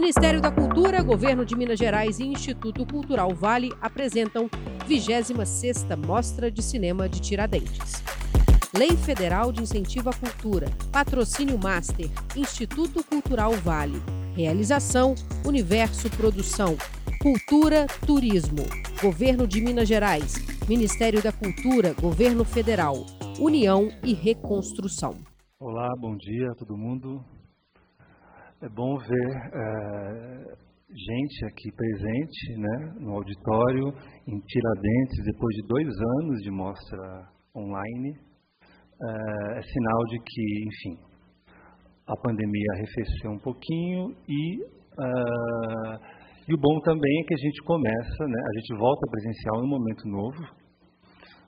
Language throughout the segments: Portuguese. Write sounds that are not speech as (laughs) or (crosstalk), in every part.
Ministério da Cultura, Governo de Minas Gerais e Instituto Cultural Vale apresentam 26ª Mostra de Cinema de Tiradentes. Lei Federal de Incentivo à Cultura, Patrocínio Master, Instituto Cultural Vale. Realização Universo Produção, Cultura, Turismo, Governo de Minas Gerais, Ministério da Cultura, Governo Federal, União e Reconstrução. Olá, bom dia a todo mundo. É bom ver é, gente aqui presente né, no auditório, em Tiradentes, depois de dois anos de mostra online. É, é sinal de que, enfim, a pandemia arrefeceu um pouquinho e, uh, e o bom também é que a gente começa, né, a gente volta presencial em um momento novo,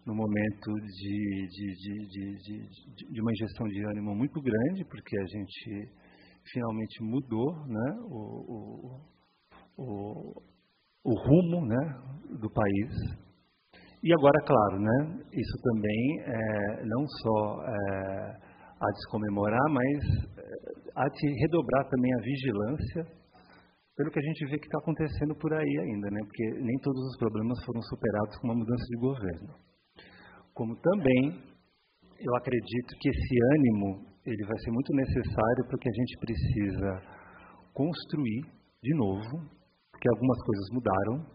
no momento de, de, de, de, uma injeção de ânimo muito grande, porque a gente finalmente mudou né, o, o, o, o rumo né, do país. E agora, claro, né, isso também é, não só é, há de se comemorar, mas é, há de redobrar também a vigilância pelo que a gente vê que está acontecendo por aí ainda, né, porque nem todos os problemas foram superados com uma mudança de governo. Como também eu acredito que esse ânimo ele vai ser muito necessário porque a gente precisa construir de novo, porque algumas coisas mudaram,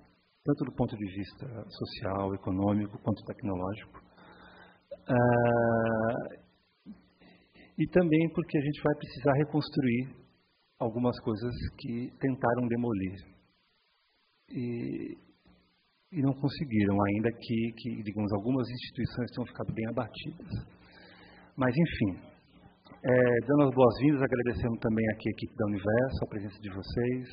tanto do ponto de vista social, econômico, quanto tecnológico. Ah, e também porque a gente vai precisar reconstruir algumas coisas que tentaram demolir. E, e não conseguiram, ainda que, que, digamos, algumas instituições tenham ficado bem abatidas. Mas, enfim, é, dando as boas-vindas, agradecendo também aqui a equipe da Universo, a presença de vocês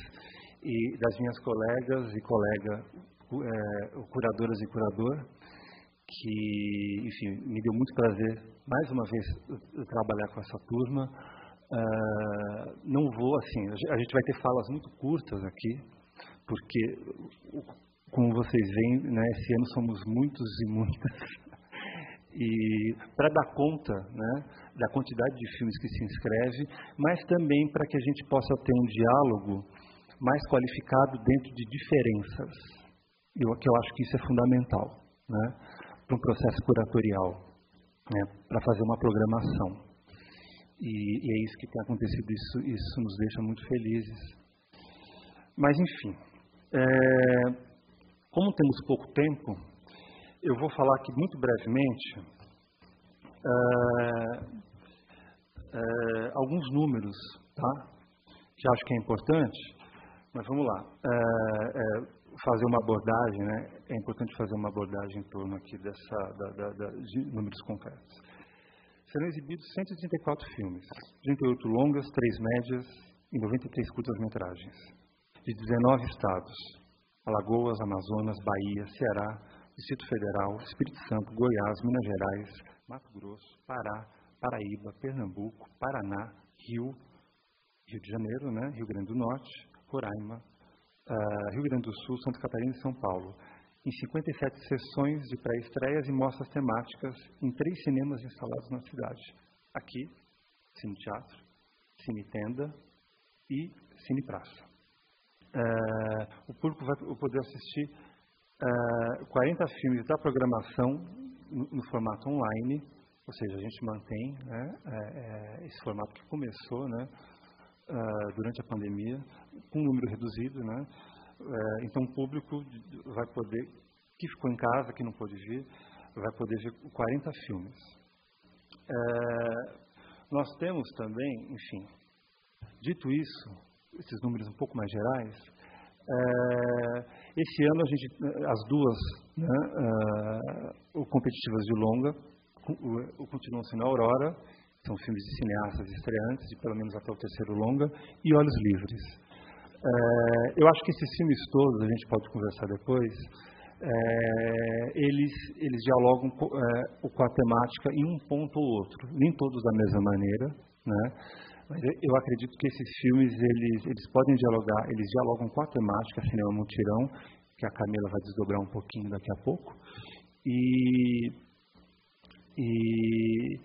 e das minhas colegas e colegas, é, curadoras e curador, que, enfim, me deu muito prazer, mais uma vez, trabalhar com essa turma. Uh, não vou, assim, a gente vai ter falas muito curtas aqui, porque, como vocês veem, né, esse ano somos muitos e muitas. E para dar conta, né, da quantidade de filmes que se inscreve, mas também para que a gente possa ter um diálogo mais qualificado dentro de diferenças. Eu, que eu acho que isso é fundamental né, para um processo curatorial, né, para fazer uma programação. E, e, é isso que tem acontecido, isso, isso nos deixa muito felizes. Mas, enfim, é, como temos pouco tempo, eu vou falar aqui muito brevemente é, é, alguns números, tá? que acho que é importante, mas vamos lá. É, fazer uma abordagem, né? é importante fazer uma abordagem em torno aqui dessa, da, da, da, de números concretos. Serão exibidos 134 filmes, 38 longas, 3 médias e 93 curtas-metragens, de 19 estados, Alagoas, Amazonas, Bahia, Ceará, Distrito Federal, Espírito Santo, Goiás, Minas Gerais, Mato Grosso, Pará, Paraíba, Pernambuco, Paraná, Rio, Rio de Janeiro, né? Rio Grande do Norte, Roraima, uh, Rio Grande do Sul, Santa Catarina e São Paulo, em 57 sessões de pré-estreias e mostras temáticas em três cinemas instalados na cidade. Aqui, Cine Teatro, Cine Tenda e Cine Praça. Uh, o público vai poder assistir uh, 40 filmes da programação no, formato online, ou seja, a gente mantém né, é, é, esse formato que começou né, uh, durante a pandemia, com um número reduzido. Né, uh, então, o público vai poder, que ficou em casa, que não pôde vir, vai poder ver 40 filmes. Uh, nós temos também, enfim, dito isso, esses números um pouco mais gerais, esse ano a gente, as duas né, uh, competitivas de longa, o, o continuam sendo Aurora, são filmes de cineastas estreantes, de pelo menos até o terceiro longa, e Olhos Livres. Uh, eu acho que esses filmes todos, a gente pode conversar depois, uh, eles, eles dialogam com, com a temática em um ponto ou outro, nem todos da mesma maneira, né? Mas eu acredito que esses filmes, eles, eles podem dialogar, eles dialogam com a temática Cinema Mutirão, que a Camila vai desdobrar um pouquinho daqui a pouco. E, e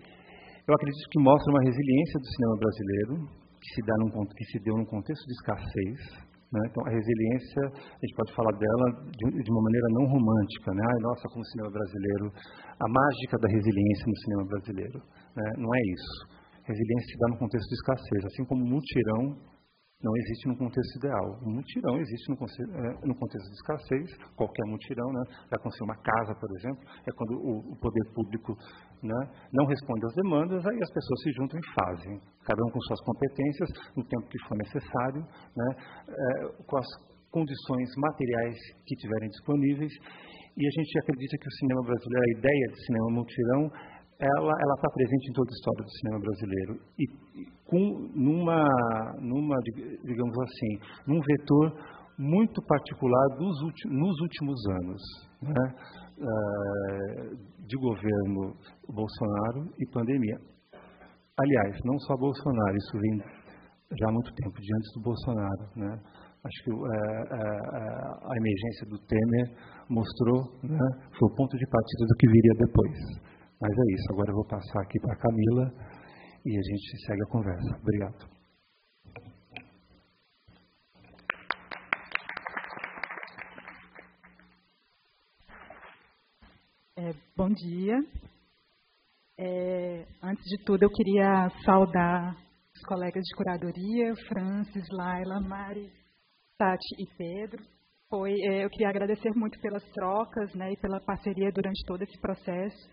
eu acredito que mostra uma resiliência do cinema brasileiro, que se, dá num, que se deu num contexto de escassez. Né? Então, a resiliência, a gente pode falar dela de, de uma maneira não romântica. Né? Ai, nossa, como o cinema brasileiro, a mágica da resiliência no cinema brasileiro. Né? Não é isso. Resiliência se dá no contexto de escassez, assim como mutirão não existe no contexto ideal. O mutirão existe no, é, no, contexto de escassez, qualquer mutirão, né? Para uma casa, por exemplo, é quando o, o poder público né, não responde às demandas, aí as pessoas se juntam e fazem, cada um com suas competências, no tempo que for necessário, né, é, com as condições materiais que tiverem disponíveis. E a gente acredita que o cinema brasileiro, a ideia de cinema mutirão, ela ela está presente em toda a história do cinema brasileiro e, com numa numa digamos assim num vetor muito particular dos nos últimos anos né? uh, de governo Bolsonaro e pandemia aliás não só Bolsonaro isso vem já há muito tempo de antes do Bolsonaro né acho que uh, uh, a emergência do Temer mostrou né? foi o ponto de partida do que viria depois mas é isso, agora eu vou passar aqui para a Camila e a gente segue a conversa. Obrigado. É, bom dia. É, antes de tudo, eu queria saudar os colegas de curadoria, Francis, Laila, Mari, Tati e Pedro. Foi, é, eu queria agradecer muito pelas trocas né, e pela parceria durante todo esse processo.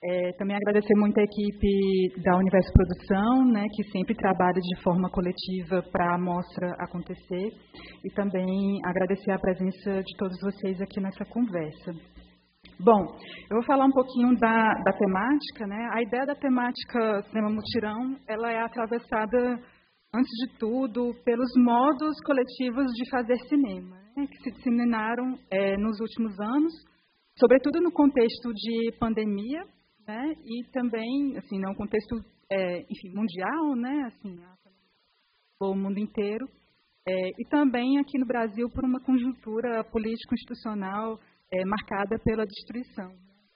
É, também agradecer muito a equipe da Universo Produção, né, que sempre trabalha de forma coletiva para a mostra acontecer, e também agradecer a presença de todos vocês aqui nessa conversa. Bom, eu vou falar um pouquinho da, da temática. Né? A ideia da temática Cinema Mutirão ela é atravessada, antes de tudo, pelos modos coletivos de fazer cinema, né, que se disseminaram é, nos últimos anos, sobretudo no contexto de pandemia, né? E também, assim, num contexto, é, enfim, mundial, né? Assim, o mundo inteiro. É, e também aqui no Brasil por uma conjuntura político-institucional é, marcada pela destruição.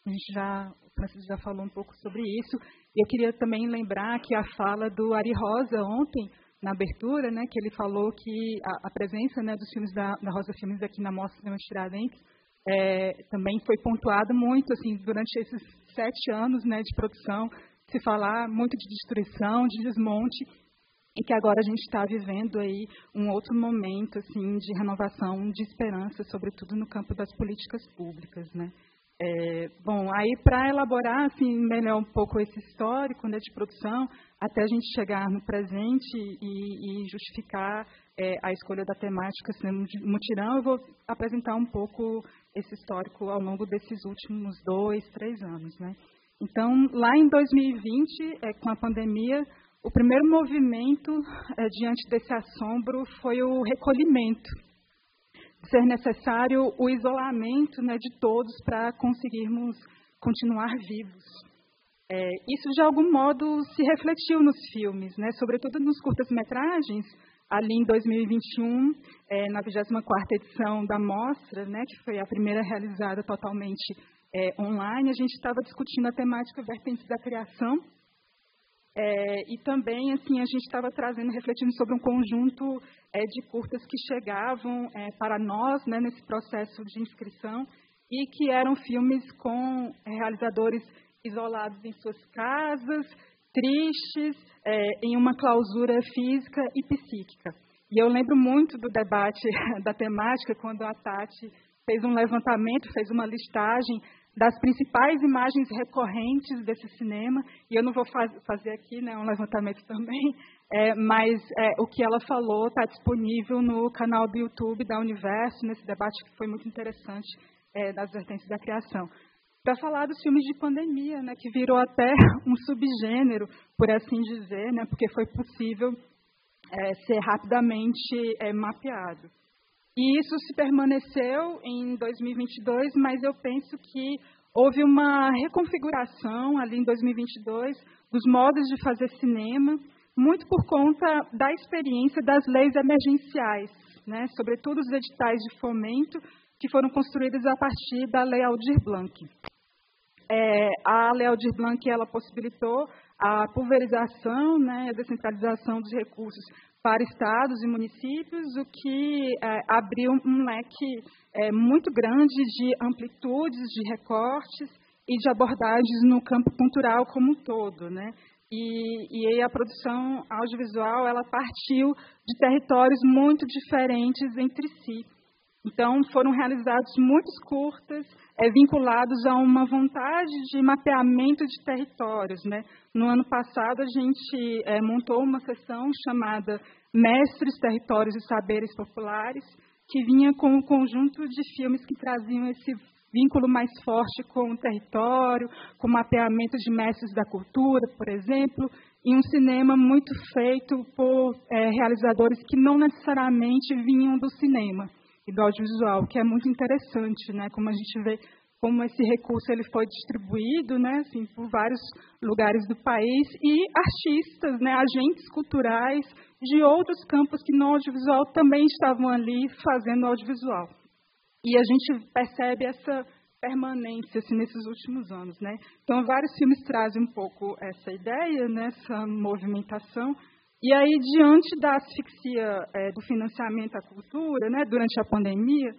A gente já, o Francisco já falou um pouco sobre isso. E eu queria também lembrar que a fala do Ari Rosa ontem, na abertura, né, que ele falou que a, a presença né, dos filmes da, da Rosa Filmes aqui na Mostra Cinema Tiradentes é, também foi pontuado muito assim durante esses sete anos né, de produção, se falar muito de destruição, de desmonte, e que agora a gente está vivendo aí um outro momento assim de renovação, de esperança, sobretudo no campo das políticas públicas, né? É, bom, aí para elaborar assim melhor um pouco esse histórico né, de produção, até a gente chegar no presente e, e justificar é, a escolha da temática cinema mutirão, eu vou apresentar um pouco esse histórico ao longo desses últimos dois, três anos. Né? Então, lá em 2020, é, com a pandemia, o primeiro movimento é, diante desse assombro foi o recolhimento. Ser necessário o isolamento né, de todos para conseguirmos continuar vivos. É, isso, de algum modo, se refletiu nos filmes, né, sobretudo nos curtas-metragens, ali em 2021, é, na 24ª edição da mostra, né, que foi a primeira realizada totalmente é, online, a gente estava discutindo a temática vertentes da criação é, e também assim a gente estava trazendo, refletindo sobre um conjunto é, de curtas que chegavam é, para nós né, nesse processo de inscrição e que eram filmes com realizadores isolados em suas casas, tristes, é, em uma clausura física e psíquica. E eu lembro muito do debate (laughs) da temática quando a Tati fez um levantamento, fez uma listagem das principais imagens recorrentes desse cinema, e eu não vou faz, fazer aqui né, um levantamento (laughs) também, é, mas é, o que ela falou está disponível no canal do YouTube da Universo, nesse debate que foi muito interessante é, das vertentes da criação para falar dos filmes de pandemia, né, que virou até (laughs) um subgênero, por assim dizer, né, porque foi possível é, ser rapidamente é, mapeado. E isso se permaneceu em 2022, mas eu penso que houve uma reconfiguração ali em 2022 dos modos de fazer cinema, muito por conta da experiência das leis emergenciais, né, sobretudo os editais de fomento que foram construídos a partir da Lei Aldir Blanc. É, a Lei Aldir Blanc ela possibilitou a pulverização, né, a descentralização dos recursos para estados e municípios, o que é, abriu um leque é, muito grande de amplitudes, de recortes e de abordagens no campo cultural como um todo, né? E, e a produção audiovisual ela partiu de territórios muito diferentes entre si. Então, foram realizados muitos curtas é, vinculados a uma vontade de mapeamento de territórios. Né? No ano passado, a gente é, montou uma sessão chamada Mestres, Territórios e Saberes Populares, que vinha com um conjunto de filmes que traziam esse vínculo mais forte com o território, com o mapeamento de mestres da cultura, por exemplo, e um cinema muito feito por é, realizadores que não necessariamente vinham do cinema e do audiovisual, que é muito interessante, né? Como a gente vê como esse recurso ele foi distribuído, né, assim, por vários lugares do país e artistas, né, agentes culturais de outros campos que no audiovisual também estavam ali fazendo audiovisual. E a gente percebe essa permanência assim, nesses últimos anos, né? Então vários filmes trazem um pouco essa ideia, né, essa movimentação e aí, diante da asfixia é, do financiamento à cultura, né, durante a pandemia,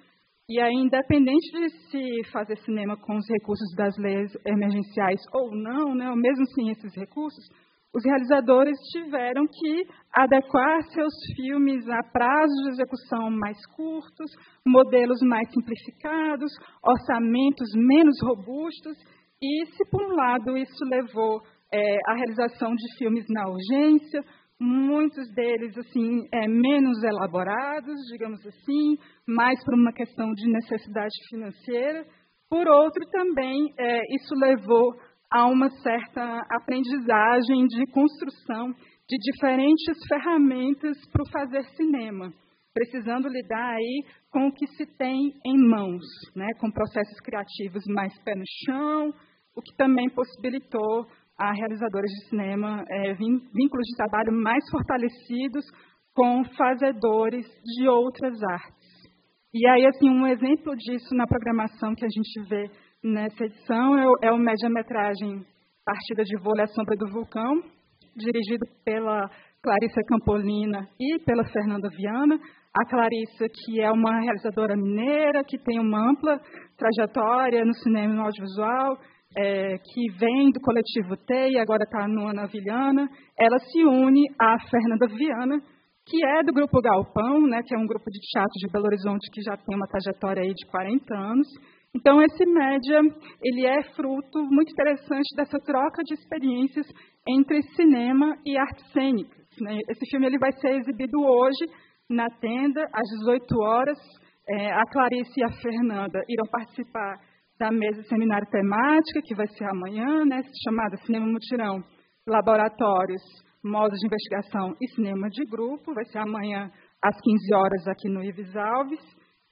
e aí, independente de se fazer cinema com os recursos das leis emergenciais ou não, né, ou mesmo sem esses recursos, os realizadores tiveram que adequar seus filmes a prazos de execução mais curtos, modelos mais simplificados, orçamentos menos robustos, e se, por um lado, isso levou é, à realização de filmes na urgência, muitos deles assim é, menos elaborados, digamos assim, mais por uma questão de necessidade financeira. Por outro, também é, isso levou a uma certa aprendizagem de construção de diferentes ferramentas para o fazer cinema, precisando lidar aí com o que se tem em mãos, né, com processos criativos mais pé no chão, o que também possibilitou a realizadores de cinema é, vínculos de trabalho mais fortalecidos com fazedores de outras artes. E aí, assim, um exemplo disso na programação que a gente vê nessa edição é o, é o média-metragem Partida de Vôlei à Sombra do Vulcão, dirigido pela Clarissa Campolina e pela Fernanda Viana. A Clarissa, que é uma realizadora mineira, que tem uma ampla trajetória no cinema e no audiovisual, é, que vem do coletivo T e agora está no Ana Vilhana, ela se une à Fernanda Viana, que é do grupo Galpão, né, que é um grupo de teatro de Belo Horizonte que já tem uma trajetória aí de 40 anos. Então, esse média ele é fruto muito interessante dessa troca de experiências entre cinema e artes cênicas. Né? Esse filme ele vai ser exibido hoje na tenda, às 18 horas. É, a Clarice e a Fernanda irão participar da mesa seminário temática, que vai ser amanhã, né, chamada Cinema Mutirão, Laboratórios, Modos de Investigação e Cinema de Grupo, vai ser amanhã às 15 horas aqui no Ives Alves.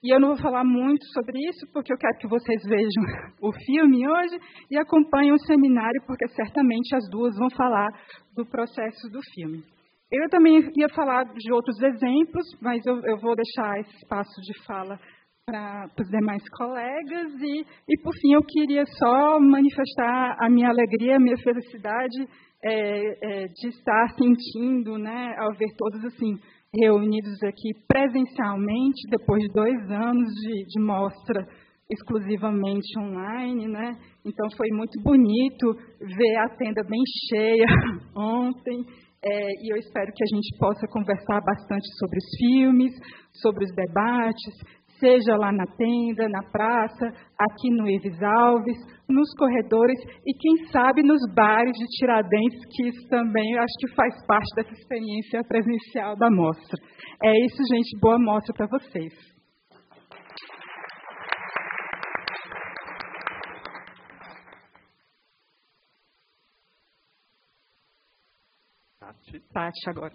E eu não vou falar muito sobre isso, porque eu quero que vocês vejam (laughs) o filme hoje e acompanhem o seminário, porque certamente as duas vão falar do processo do filme. Eu também ia falar de outros exemplos, mas eu, eu vou deixar esse espaço de fala para os demais colegas e, e, por fim, eu queria só manifestar a minha alegria, a minha felicidade é, é, de estar sentindo, né, ao ver todos assim reunidos aqui presencialmente depois de dois anos de, de mostra exclusivamente online, né? Então foi muito bonito ver a tenda bem cheia (laughs) ontem. É, e eu espero que a gente possa conversar bastante sobre os filmes, sobre os debates, seja lá na tenda, na praça, aqui no Ives Alves, nos corredores e, quem sabe, nos bares de Tiradentes, que isso também acho que faz parte dessa experiência presencial da mostra. É isso, gente. Boa mostra para vocês. Tati agora.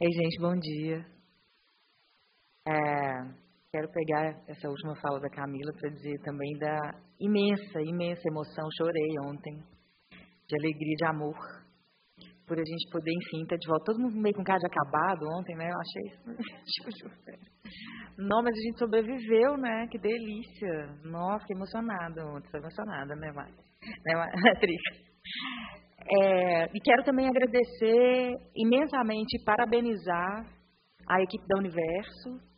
Ei, gente, bom dia. É, quero pegar essa última fala da Camila para dizer também da imensa, imensa emoção. Chorei ontem, de alegria, de amor, por a gente poder, enfim, estar de volta. Todo mundo meio com cara de acabado ontem, né? Eu achei. (laughs) Não, mas a gente sobreviveu, né? Que delícia. Nossa, que emocionada ontem. Estou emocionada, né, Mari? Né, (laughs) Trica? É, e quero também agradecer imensamente e parabenizar a equipe da Universo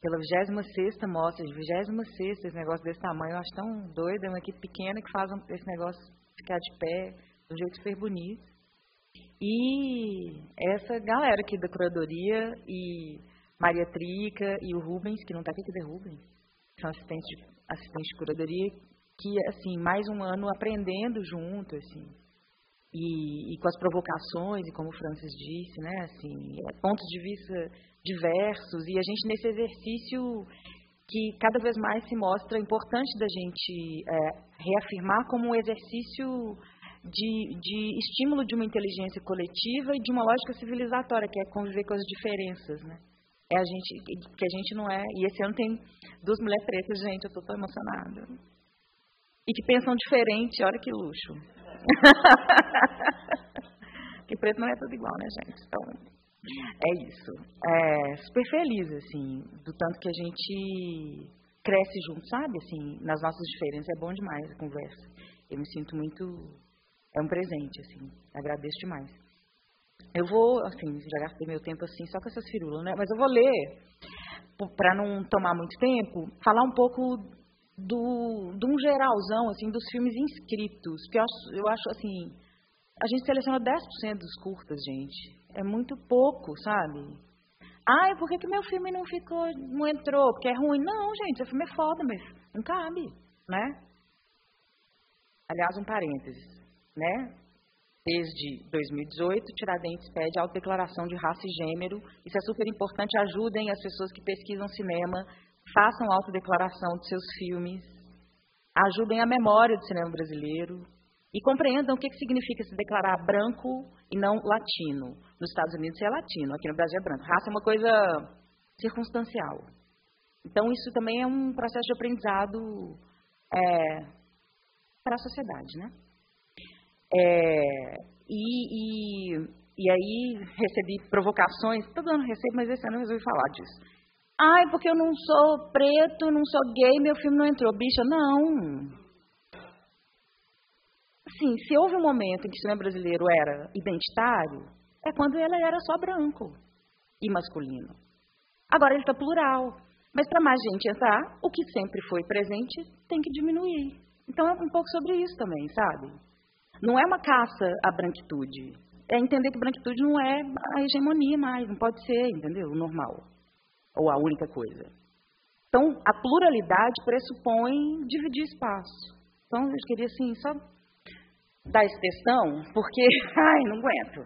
pela 26 mostra, 26 esse negócio desse tamanho, eu acho tão doido, é uma equipe pequena que faz esse negócio ficar de pé de um jeito super bonito. E essa galera aqui da curadoria e Maria Trica e o Rubens, que não está aqui, cadê Rubens? São assistentes assistentes de curadoria, que, assim, mais um ano aprendendo junto, assim, e, e, com as provocações, e como o Francis disse, né, assim, é, pontos de vista diversos, e a gente nesse exercício que cada vez mais se mostra importante da gente é, reafirmar como um exercício de, de, estímulo de uma inteligência coletiva e de uma lógica civilizatória, que é conviver com as diferenças, né? É a gente, que a gente não é. E esse ano tem duas mulheres pretas, gente, eu estou tão emocionada. E que pensam diferente, olha que luxo. (laughs) que preto não é tudo igual, né, gente? Então, é isso. É, super feliz, assim, do tanto que a gente cresce junto, sabe? Assim, nas nossas diferenças. É bom demais a conversa. Eu me sinto muito. É um presente, assim. Agradeço demais. Eu vou, assim, já gastei meu tempo assim, só com essas firulas, né? Mas eu vou ler, para não tomar muito tempo, falar um pouco do, de um geralzão, assim, dos filmes inscritos. Que eu acho, eu acho assim, a gente seleciona 10% dos curtas, gente. É muito pouco, sabe? Ai, por que, que meu filme não ficou, não entrou? Porque é ruim. Não, gente, seu filme é foda, mas não cabe, né? Aliás, um parênteses, né? Desde 2018, Tiradentes pede autodeclaração de raça e gênero. Isso é super importante. Ajudem as pessoas que pesquisam cinema, façam autodeclaração de seus filmes, ajudem a memória do cinema brasileiro e compreendam o que, que significa se declarar branco e não latino. Nos Estados Unidos é latino, aqui no Brasil é branco. Raça é uma coisa circunstancial. Então, isso também é um processo de aprendizado é, para a sociedade, né? É, e, e, e, aí recebi provocações, todo ano recebo, mas esse ano eu resolvi falar disso. Ai, porque eu não sou preto, não sou gay, meu filme não entrou. Bicha, não. Assim, se houve um momento em que o cinema brasileiro era identitário, é quando ele era só branco e masculino. Agora ele está plural. Mas para mais gente entrar, o que sempre foi presente tem que diminuir. Então é um pouco sobre isso também, sabe? Não é uma caça à branquitude. É entender que branquitude não é a hegemonia mais, não pode ser, entendeu? O normal. Ou a única coisa. Então, a pluralidade pressupõe dividir espaço. Então, eu queria, assim, só dar esse textão, porque, (laughs) ai, não aguento.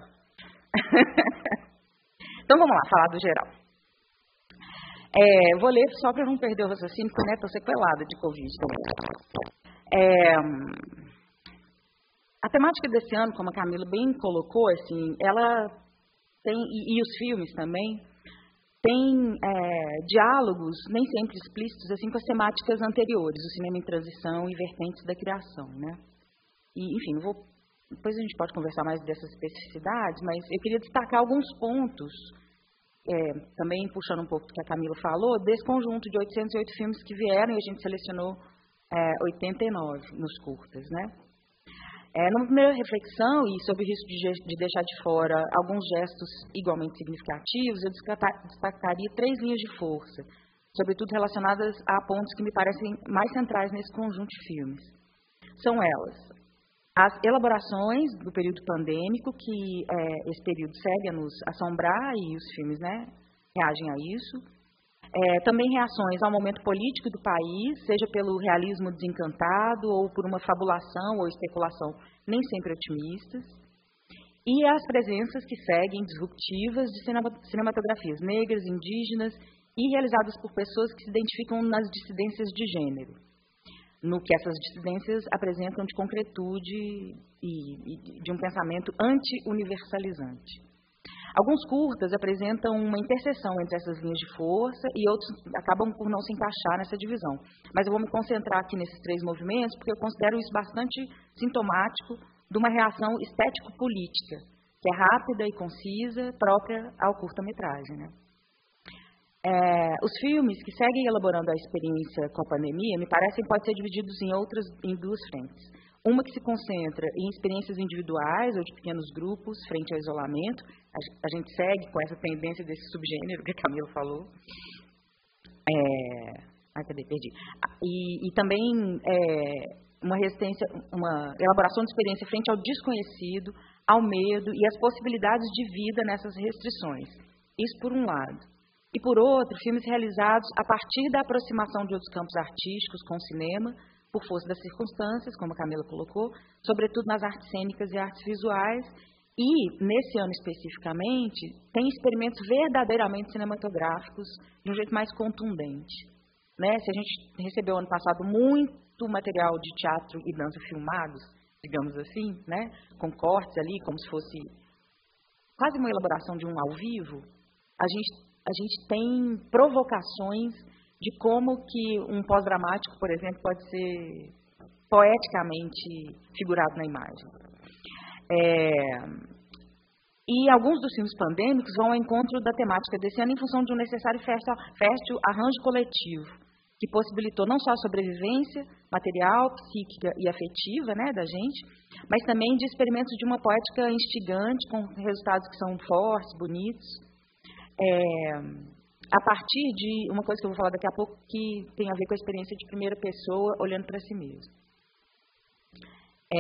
(laughs) então, vamos lá, falar do geral. É, vou ler só para não perder o raciocínio, porque né, estou sequelada de Covid também. É, a temática desse ano, como a Camila bem colocou, assim, ela tem, e, e os filmes também, tem é, diálogos, nem sempre explícitos, assim, com as temáticas anteriores, o cinema em transição e vertentes da criação, né? E, enfim, vou, depois a gente pode conversar mais dessas especificidades, mas eu queria destacar alguns pontos, é, também puxando um pouco do que a Camila falou, desse conjunto de 808 filmes que vieram e a gente selecionou é, 89 nos curtas, né? É, numa primeira reflexão, e sob o risco de, de, deixar de fora alguns gestos igualmente significativos, eu destacaria três linhas de força, sobretudo relacionadas a pontos que me parecem mais centrais nesse conjunto de filmes. São elas as elaborações do período pandêmico, que é, esse período segue a nos assombrar e os filmes né, reagem a isso, é, também reações ao momento político do país, seja pelo realismo desencantado ou por uma fabulação ou especulação nem sempre otimistas, e as presenças que seguem disruptivas de cinematografias negras, indígenas e realizadas por pessoas que se identificam nas dissidências de gênero, no que essas dissidências apresentam de concretude e, e de um pensamento anti-universalizante. Alguns curtas apresentam uma interseção entre essas linhas de força e outros acabam por não se encaixar nessa divisão. Mas eu vou me concentrar aqui nesses três movimentos porque eu considero isso bastante sintomático de uma reação estético-política, que é rápida e concisa, própria ao curta-metragem. Né? É, os filmes que seguem elaborando a experiência com a pandemia me parecem podem ser divididos em outras, em duas frentes. uma que se concentra em experiências individuais ou de pequenos grupos frente ao isolamento. A, gente segue com essa tendência desse subgênero que a Camila falou. É, ah, cadê? Perdi. E, e também é, uma resistência, uma elaboração de experiência frente ao desconhecido, ao medo e às possibilidades de vida nessas restrições. Isso por um lado. E por outro, filmes realizados a partir da aproximação de outros campos artísticos com o cinema, por força das circunstâncias, como a Camila colocou, sobretudo nas artes cênicas e artes visuais. E, nesse ano especificamente, tem experimentos verdadeiramente cinematográficos de um jeito mais contundente. Né? Se a gente recebeu ano passado muito material de teatro e dança filmados, digamos assim, né? com cortes ali, como se fosse quase uma elaboração de um ao vivo, a gente, a gente tem provocações de como que um pós-dramático, por exemplo, pode ser poeticamente figurado na imagem. É, e alguns dos filmes pandêmicos vão ao encontro da temática desse ano em função de um necessário fértil, arranjo coletivo, que possibilitou não só a sobrevivência material, psíquica e afetiva né, da gente, mas também de experimentos de uma poética instigante, com resultados que são fortes, bonitos. É, a partir de uma coisa que eu vou falar daqui a pouco que tem a ver com a experiência de primeira pessoa olhando para si mesmo. É,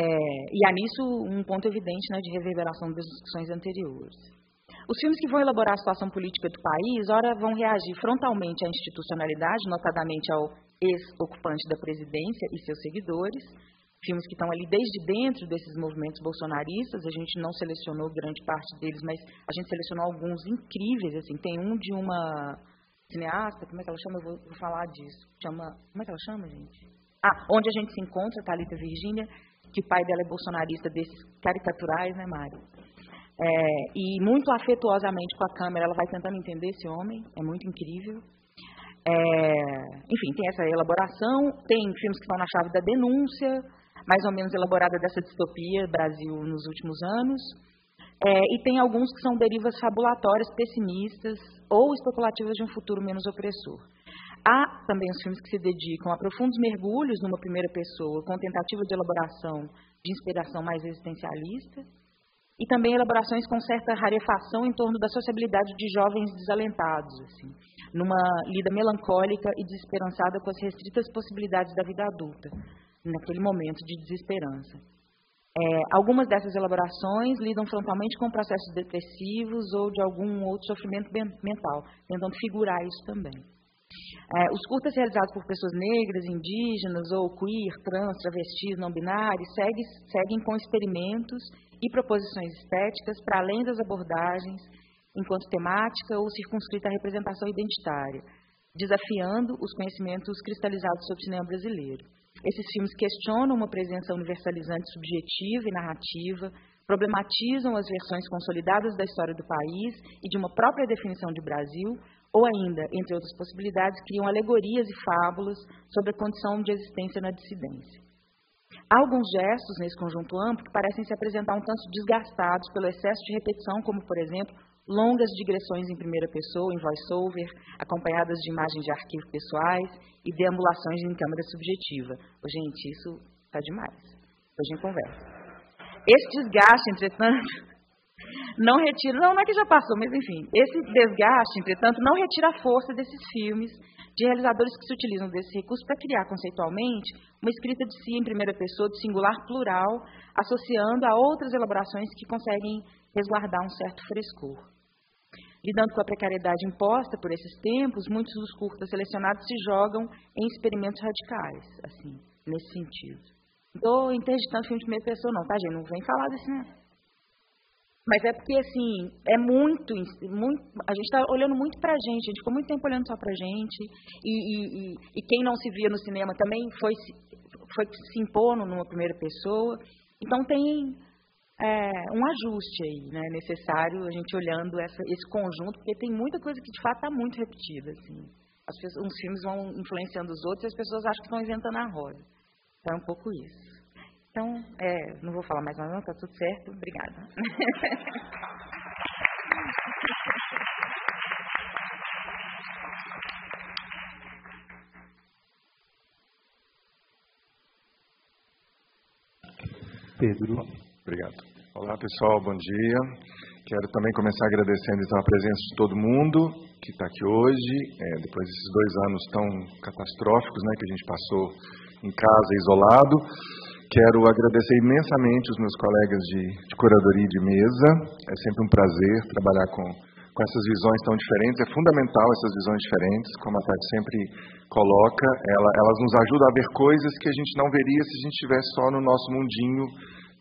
e há nisso um ponto evidente né, de reverberação das discussões anteriores. Os filmes que vão elaborar a situação política do país, ora vão reagir frontalmente à institucionalidade, notadamente ao ex-ocupante da presidência e seus seguidores, filmes que estão ali desde dentro desses movimentos bolsonaristas. A gente não selecionou grande parte deles, mas a gente selecionou alguns incríveis. Assim, tem um de uma cineasta, como é que ela chama? Eu vou, vou falar disso. Chama, como é que ela chama, gente? Ah, onde a gente se encontra, Talita Virgínia, que o pai dela é bolsonarista desses caricaturais, né, Mário? É, e muito afetuosamente com a câmera, ela vai tentando entender esse homem, é muito incrível. É, enfim, tem essa elaboração, tem filmes que estão na chave da denúncia, mais ou menos elaborada dessa distopia Brasil nos últimos anos. É, e tem alguns que são derivas fabulatórias, pessimistas ou especulativas de um futuro menos opressor. Há também os filmes que se dedicam a profundos mergulhos numa primeira pessoa, com tentativa de elaboração de inspiração mais existencialista, e também elaborações com certa rarefação em torno da sociabilidade de jovens desalentados, assim, numa lida melancólica e desesperançada com as restritas possibilidades da vida adulta, naquele momento de desesperança. É, algumas dessas elaborações lidam frontalmente com processos depressivos ou de algum outro sofrimento mental, tentando figurar isso também. É, os curtas realizados por pessoas negras, indígenas ou queer, trans, travestis, não binários seguem, seguem com experimentos e proposições estéticas para além das abordagens enquanto temática ou circunscrita à representação identitária, desafiando os conhecimentos cristalizados sobre o cinema brasileiro. Esses filmes questionam uma presença universalizante subjetiva e narrativa, problematizam as versões consolidadas da história do país e de uma própria definição de Brasil, ou ainda, entre outras possibilidades, criam alegorias e fábulas sobre a condição de existência na dissidência. Há alguns gestos nesse conjunto amplo que parecem se apresentar um tanto desgastados pelo excesso de repetição, como, por exemplo, longas digressões em primeira pessoa, em voice-over, acompanhadas de imagens de arquivo pessoais e deambulações em câmera subjetiva. Oh, gente, isso está demais. Hoje em conversa. Esse desgaste, entretanto, (laughs) não retira, não, não é que já passou, mas enfim, esse desgaste, entretanto, não retira a força desses filmes de realizadores que se utilizam desse recurso para criar conceitualmente uma escrita de si em primeira pessoa, de singular plural, associando a outras elaborações que conseguem resguardar um certo frescor. Lidando com a precariedade imposta por esses tempos, muitos dos curtas selecionados se jogam em experimentos radicais, assim, nesse sentido. Estou interditando filme de primeira pessoa, não, tá, gente? Não vem falar desse, né? Mas é porque, assim, é muito, muito a gente está olhando muito para a gente, a gente ficou muito tempo olhando só para a gente, e, e, e, e, quem não se via no cinema também foi, foi se impondo numa primeira pessoa. Então, tem é, um ajuste aí, né, necessário, a gente olhando essa, esse conjunto, porque tem muita coisa que de fato está muito repetida. Assim. As pessoas, uns filmes vão influenciando os outros e as pessoas acham que estão inventando a roda. Então é um pouco isso. Então, é, não vou falar mais nada, está tudo certo. Obrigada. (laughs) Pedro. Obrigado. Olá, pessoal, bom dia. Quero também começar agradecendo então, a presença de todo mundo que está aqui hoje, é, depois desses dois anos tão catastróficos né, que a gente passou em casa, isolado. Quero agradecer imensamente os meus colegas de, de curadoria de mesa. É sempre um prazer trabalhar com, com essas visões tão diferentes. É fundamental essas visões diferentes, como a Tati sempre coloca. Ela, elas nos ajudam a ver coisas que a gente não veria se a gente estivesse só no nosso mundinho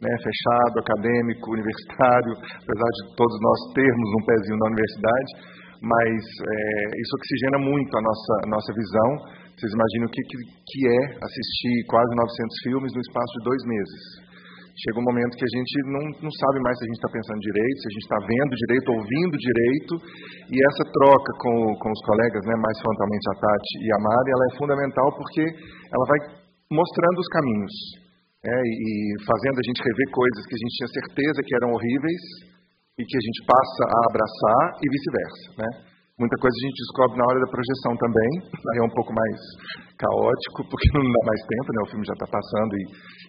né, fechado, acadêmico, universitário, apesar de todos nós termos um pezinho na universidade, mas é, isso oxigena muito a nossa, nossa visão. Vocês imaginam o que, que, que é assistir quase 900 filmes no espaço de dois meses. Chega um momento que a gente não, não sabe mais se a gente está pensando direito, se a gente está vendo direito, ouvindo direito, e essa troca com, com os colegas, né, mais frontalmente a Tati e a Mari, ela é fundamental porque ela vai mostrando os caminhos, é, e fazendo a gente rever coisas que a gente tinha certeza que eram horríveis e que a gente passa a abraçar e vice-versa, né? Muita coisa a gente descobre na hora da projeção também, aí é um pouco mais caótico, porque não dá mais tempo, né? o filme já está passando e,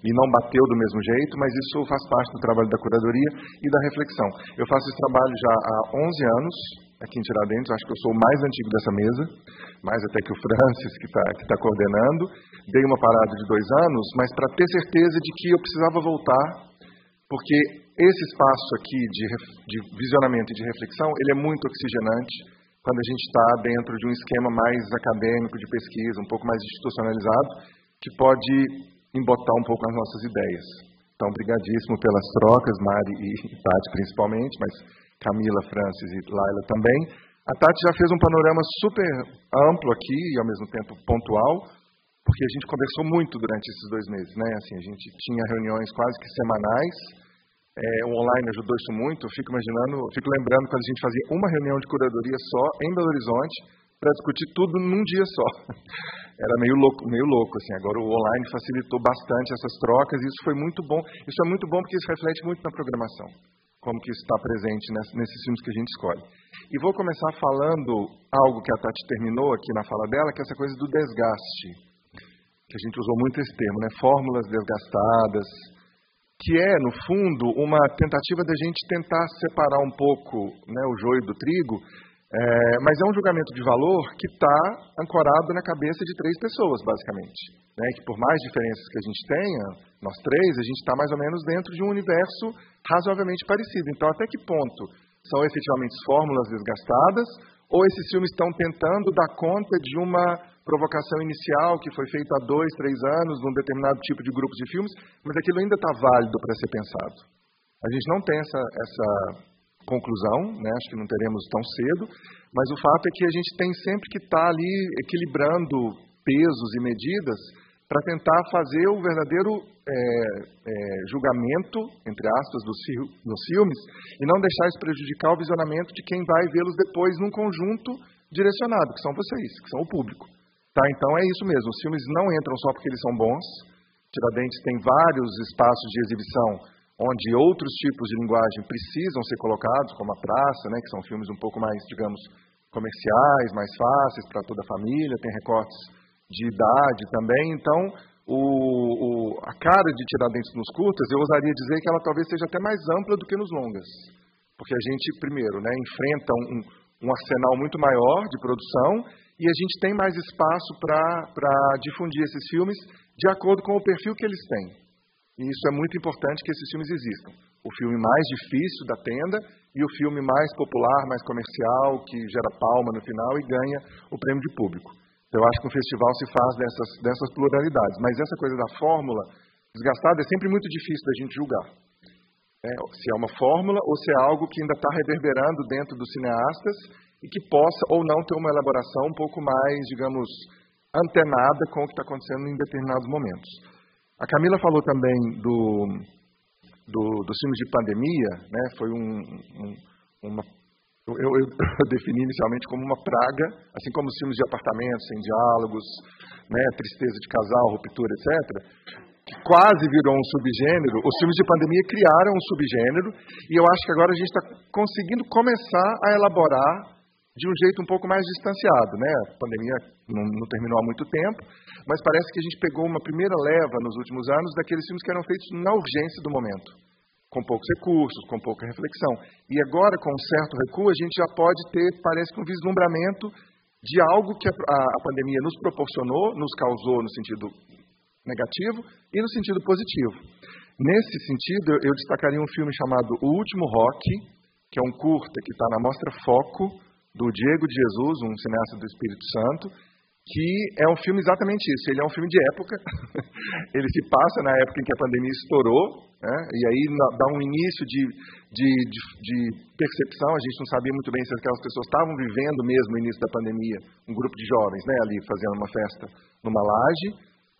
e não bateu do mesmo jeito, mas isso faz parte do trabalho da curadoria e da reflexão. Eu faço esse trabalho já há 11 anos, aqui em Tiradentes, acho que eu sou o mais antigo dessa mesa, mais até que o Francis, que está tá coordenando. Dei uma parada de dois anos, mas para ter certeza de que eu precisava voltar, porque esse espaço aqui de, de visionamento e de reflexão, ele é muito oxigenante, quando a gente está dentro de um esquema mais acadêmico de pesquisa, um pouco mais institucionalizado, que pode embotar um pouco as nossas ideias. Então, obrigadíssimo pelas trocas, Mari e (laughs) Tati principalmente, mas Camila, Francis e Laila também. A Tati já fez um panorama super amplo aqui e ao mesmo tempo pontual, porque a gente conversou muito durante esses dois meses, né? Assim, a gente tinha reuniões quase que semanais, é, o online ajudou isso muito. Eu fico imaginando, fico lembrando quando a gente fazia uma reunião de curadoria só em Belo Horizonte para discutir tudo num dia só. (laughs) Era meio louco, meio louco assim. Agora o online facilitou bastante essas trocas e isso foi muito bom. Isso é muito bom porque isso reflete muito na programação, como que isso está presente nesses filmes que a gente escolhe. E vou começar falando algo que a Tati terminou aqui na fala dela, que é essa coisa do desgaste, que a gente usou muito esse termo, né? Fórmulas desgastadas, que é, no fundo, uma tentativa da gente tentar separar um pouco né, o joio do trigo, é, mas é um julgamento de valor que está ancorado na cabeça de três pessoas, basicamente. Né, que por mais diferenças que a gente tenha, nós três, a gente está mais ou menos dentro de um universo razoavelmente parecido. Então, até que ponto são efetivamente fórmulas desgastadas ou esses filmes estão tentando dar conta de uma provocação inicial que foi feita há dois, três anos, num determinado tipo de grupos de filmes, mas aquilo ainda está válido para ser pensado. A gente não tem essa, essa conclusão, né? acho que não teremos tão cedo, mas o fato é que a gente tem sempre que estar tá ali equilibrando pesos e medidas para tentar fazer o verdadeiro é, é, julgamento, entre aspas, dos, dos filmes, e não deixar isso prejudicar o visionamento de quem vai vê-los depois num conjunto direcionado, que são vocês, que são o público. Tá? Então é isso mesmo, os filmes não entram só porque eles são bons, Tiradentes tem vários espaços de exibição onde outros tipos de linguagem precisam ser colocados, como a praça, né, que são filmes um pouco mais, digamos, comerciais, mais fáceis para toda a família, tem recortes de idade também. Então, o, o, a cara de Tiradentes nos curtas, eu ousaria dizer que ela talvez seja até mais ampla do que nos longas. Porque a gente, primeiro, né, enfrenta um, um arsenal muito maior de produção e a gente tem mais espaço para difundir esses filmes de acordo com o perfil que eles têm. E isso é muito importante que esses filmes existam. O filme mais difícil da tenda e o filme mais popular, mais comercial, que gera palma no final e ganha o prêmio de público. Eu acho que um festival se faz dessas, dessas pluralidades. Mas essa coisa da fórmula desgastada é sempre muito difícil da gente julgar. É, se é uma fórmula ou se é algo que ainda está reverberando dentro dos cineastas e que possa ou não ter uma elaboração um pouco mais, digamos, antenada com o que está acontecendo em determinados momentos. A Camila falou também do, do, dos filmes de pandemia, né? foi um, um, uma eu, eu, (laughs) defini inicialmente como uma praga, assim como os filmes de apartamentos, sem diálogos, né, tristeza de casal, ruptura, etc., que quase virou um subgênero. Os filmes de pandemia criaram um subgênero e eu acho que agora a gente está conseguindo começar a elaborar de um jeito um pouco mais distanciado, né? A pandemia não, não, terminou há muito tempo, mas parece que a gente pegou uma primeira leva nos últimos anos daqueles filmes que eram feitos na urgência do momento, com poucos recursos, com pouca reflexão. E agora, com um certo recuo, a gente já pode ter, parece que um vislumbramento de algo que a, a, a pandemia nos proporcionou, nos causou no sentido negativo e no sentido positivo. Nesse sentido, eu destacaria um filme chamado O Último Rock, que é um curta que está na Mostra Foco, do Diego de Jesus, um cineasta do Espírito Santo, que é um filme exatamente isso. Ele é um filme de época. (laughs) ele se passa na época em que a pandemia estourou, né? e aí dá um início de, de, de, de, percepção. A gente não sabia muito bem se aquelas pessoas estavam vivendo mesmo o início da pandemia, um grupo de jovens, né, ali fazendo uma festa numa laje.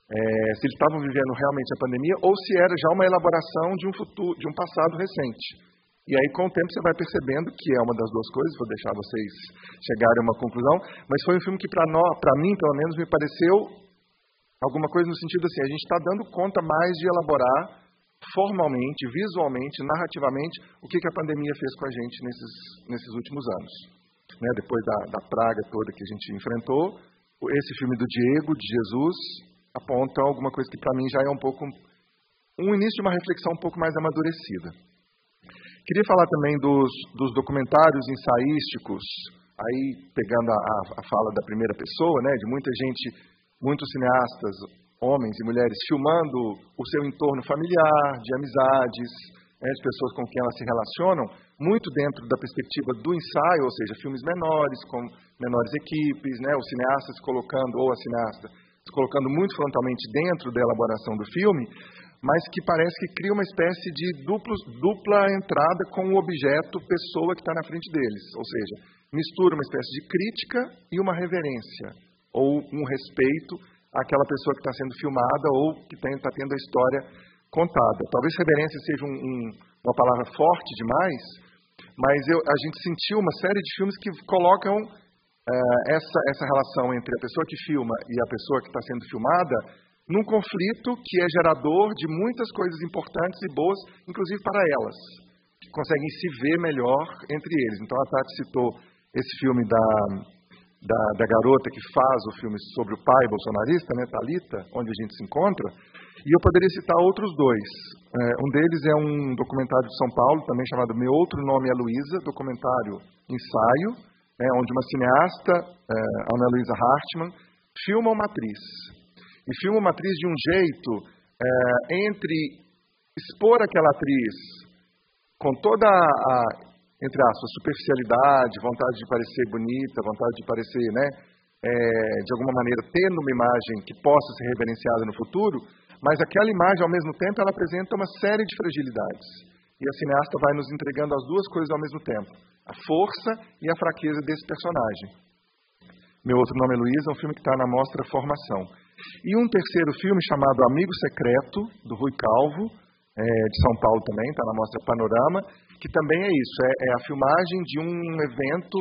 É, se eles estavam vivendo realmente a pandemia ou se era já uma elaboração de um futuro, de um passado recente. E aí, com o tempo, você vai percebendo que é uma das duas coisas, vou deixar vocês chegarem a uma conclusão, mas foi um filme que, para mim, pelo menos, me pareceu alguma coisa no sentido assim: a gente está dando conta mais de elaborar formalmente, visualmente, narrativamente, o que, que a pandemia fez com a gente nesses, nesses últimos anos. Né? Depois da, da praga toda que a gente enfrentou, esse filme do Diego, de Jesus, aponta alguma coisa que, para mim, já é um pouco um início de uma reflexão um pouco mais amadurecida. Queria falar também dos, dos documentários ensaísticos, aí pegando a, a, fala da primeira pessoa, né, de muita gente, muitos cineastas, homens e mulheres, filmando o seu entorno familiar, de amizades, né, de pessoas com quem elas se relacionam, muito dentro da perspectiva do ensaio, ou seja, filmes menores, com menores equipes, né, o cineasta se colocando, ou a cineasta, colocando muito frontalmente dentro da elaboração do filme, mas que parece que cria uma espécie de duplo, dupla entrada com o objeto, pessoa que está na frente deles. Ou seja, mistura uma espécie de crítica e uma reverência, ou um respeito àquela pessoa que está sendo filmada ou que está tendo a história contada. Talvez reverência seja um, um, uma palavra forte demais, mas eu, a gente sentiu uma série de filmes que colocam uh, essa, essa relação entre a pessoa que filma e a pessoa que está sendo filmada num conflito que é gerador de muitas coisas importantes e boas, inclusive para elas, que conseguem se ver melhor entre eles. Então a Tati citou esse filme da, da, da garota que faz o filme sobre o pai bolsonarista, né, Talita, onde a gente se encontra, e eu poderia citar outros dois. É, um deles é um documentário de São Paulo, também chamado Meu Outro Nome é Luísa, documentário ensaio, né, onde uma cineasta, é, Ana Luísa Hartmann, filma uma atriz e filma uma atriz de um jeito é, entre expor aquela atriz com toda a, entre aspas, superficialidade, vontade de parecer bonita, vontade de parecer, né, é, de alguma maneira, tendo uma imagem que possa ser reverenciada no futuro, mas aquela imagem, ao mesmo tempo, ela apresenta uma série de fragilidades. E a cineasta vai nos entregando as duas coisas ao mesmo tempo: a força e a fraqueza desse personagem. Meu outro nome é Luiz, é um filme que está na mostra Formação. E um terceiro filme chamado Amigo Secreto, do Rui Calvo, é, de São Paulo também, está na mostra Panorama, que também é isso, é, é, a filmagem de um evento,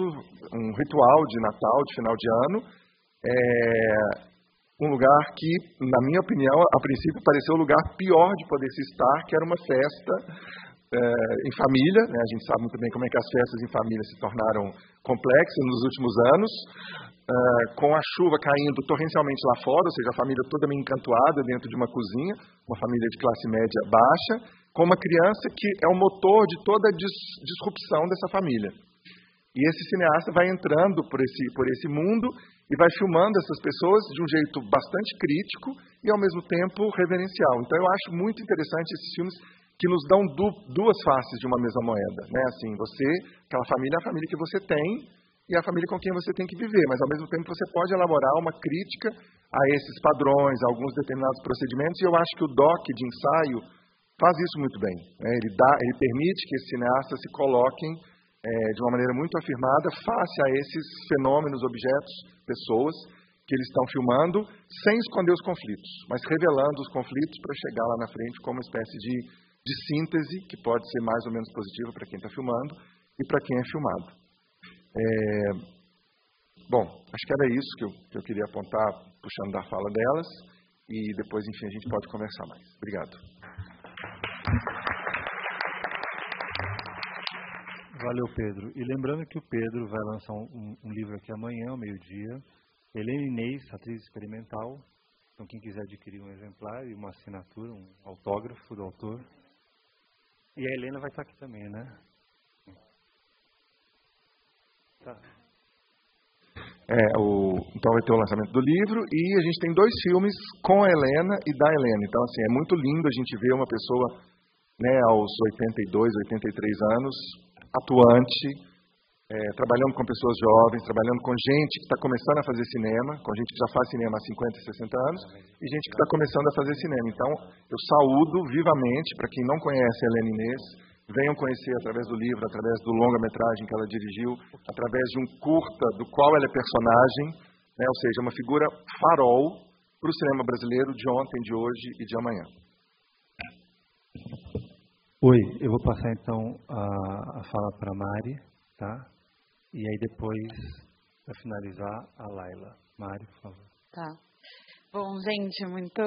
um ritual de Natal, de final de ano, é, um lugar que, na minha opinião, a princípio pareceu o lugar pior de poder se estar, que era uma festa é, em família, né? a gente sabe muito bem como é que as festas em família se tornaram complexas nos últimos anos, uh, com a chuva caindo torrencialmente lá fora, ou seja, a família toda meio encantoada dentro de uma cozinha, uma família de classe média baixa, com uma criança que é o motor de toda a dis disrupção dessa família. E esse cineasta vai entrando por esse, por esse mundo e vai filmando essas pessoas de um jeito bastante crítico e, ao mesmo tempo, reverencial. Então, eu acho muito interessante esses filmes que nos dão du duas faces de uma mesma moeda. Né? Assim, você, aquela família é a família que você tem, e a família com quem você tem que viver, mas ao mesmo tempo você pode elaborar uma crítica a esses padrões, a alguns determinados procedimentos, e eu acho que o DOC de ensaio faz isso muito bem. Né? Ele, dá, ele permite que esses cineastas se coloquem é, de uma maneira muito afirmada face a esses fenômenos, objetos, pessoas que eles estão filmando, sem esconder os conflitos, mas revelando os conflitos para chegar lá na frente como uma espécie de, de síntese que pode ser mais ou menos positiva para quem está filmando e para quem é filmado. É, bom, acho que era isso que eu, que eu queria apontar, puxando da fala delas, e depois, enfim, a gente pode conversar mais. Obrigado. Valeu, Pedro. E lembrando que o Pedro vai lançar um, um livro aqui amanhã, ao meio-dia. Helena Inês, atriz experimental. Então, quem quiser adquirir um exemplar e uma assinatura, um autógrafo do autor. E a Helena vai estar aqui também, né? Tá. É, o, então vai ter o lançamento do livro e a gente tem dois filmes com a Helena e da Helena. Então, assim, é muito lindo a gente ver uma pessoa né, aos 82, 83 anos, atuante, é, trabalhando com pessoas jovens, trabalhando com gente que está começando a fazer cinema, com gente que já faz cinema há 50, 60 anos, e gente que está começando a fazer cinema. Então, eu saúdo vivamente, para quem não conhece a Helena Inês, venham conhecer através do livro, através do longa-metragem que ela dirigiu, através de um curta do qual ela é personagem, né, ou seja, uma figura farol para o cinema brasileiro de ontem, de hoje e de amanhã. Oi, eu vou passar então a, a fala para a Mari, tá? E aí depois, para finalizar, a Laila. Mari, por favor. Tá. Bom, gente, muito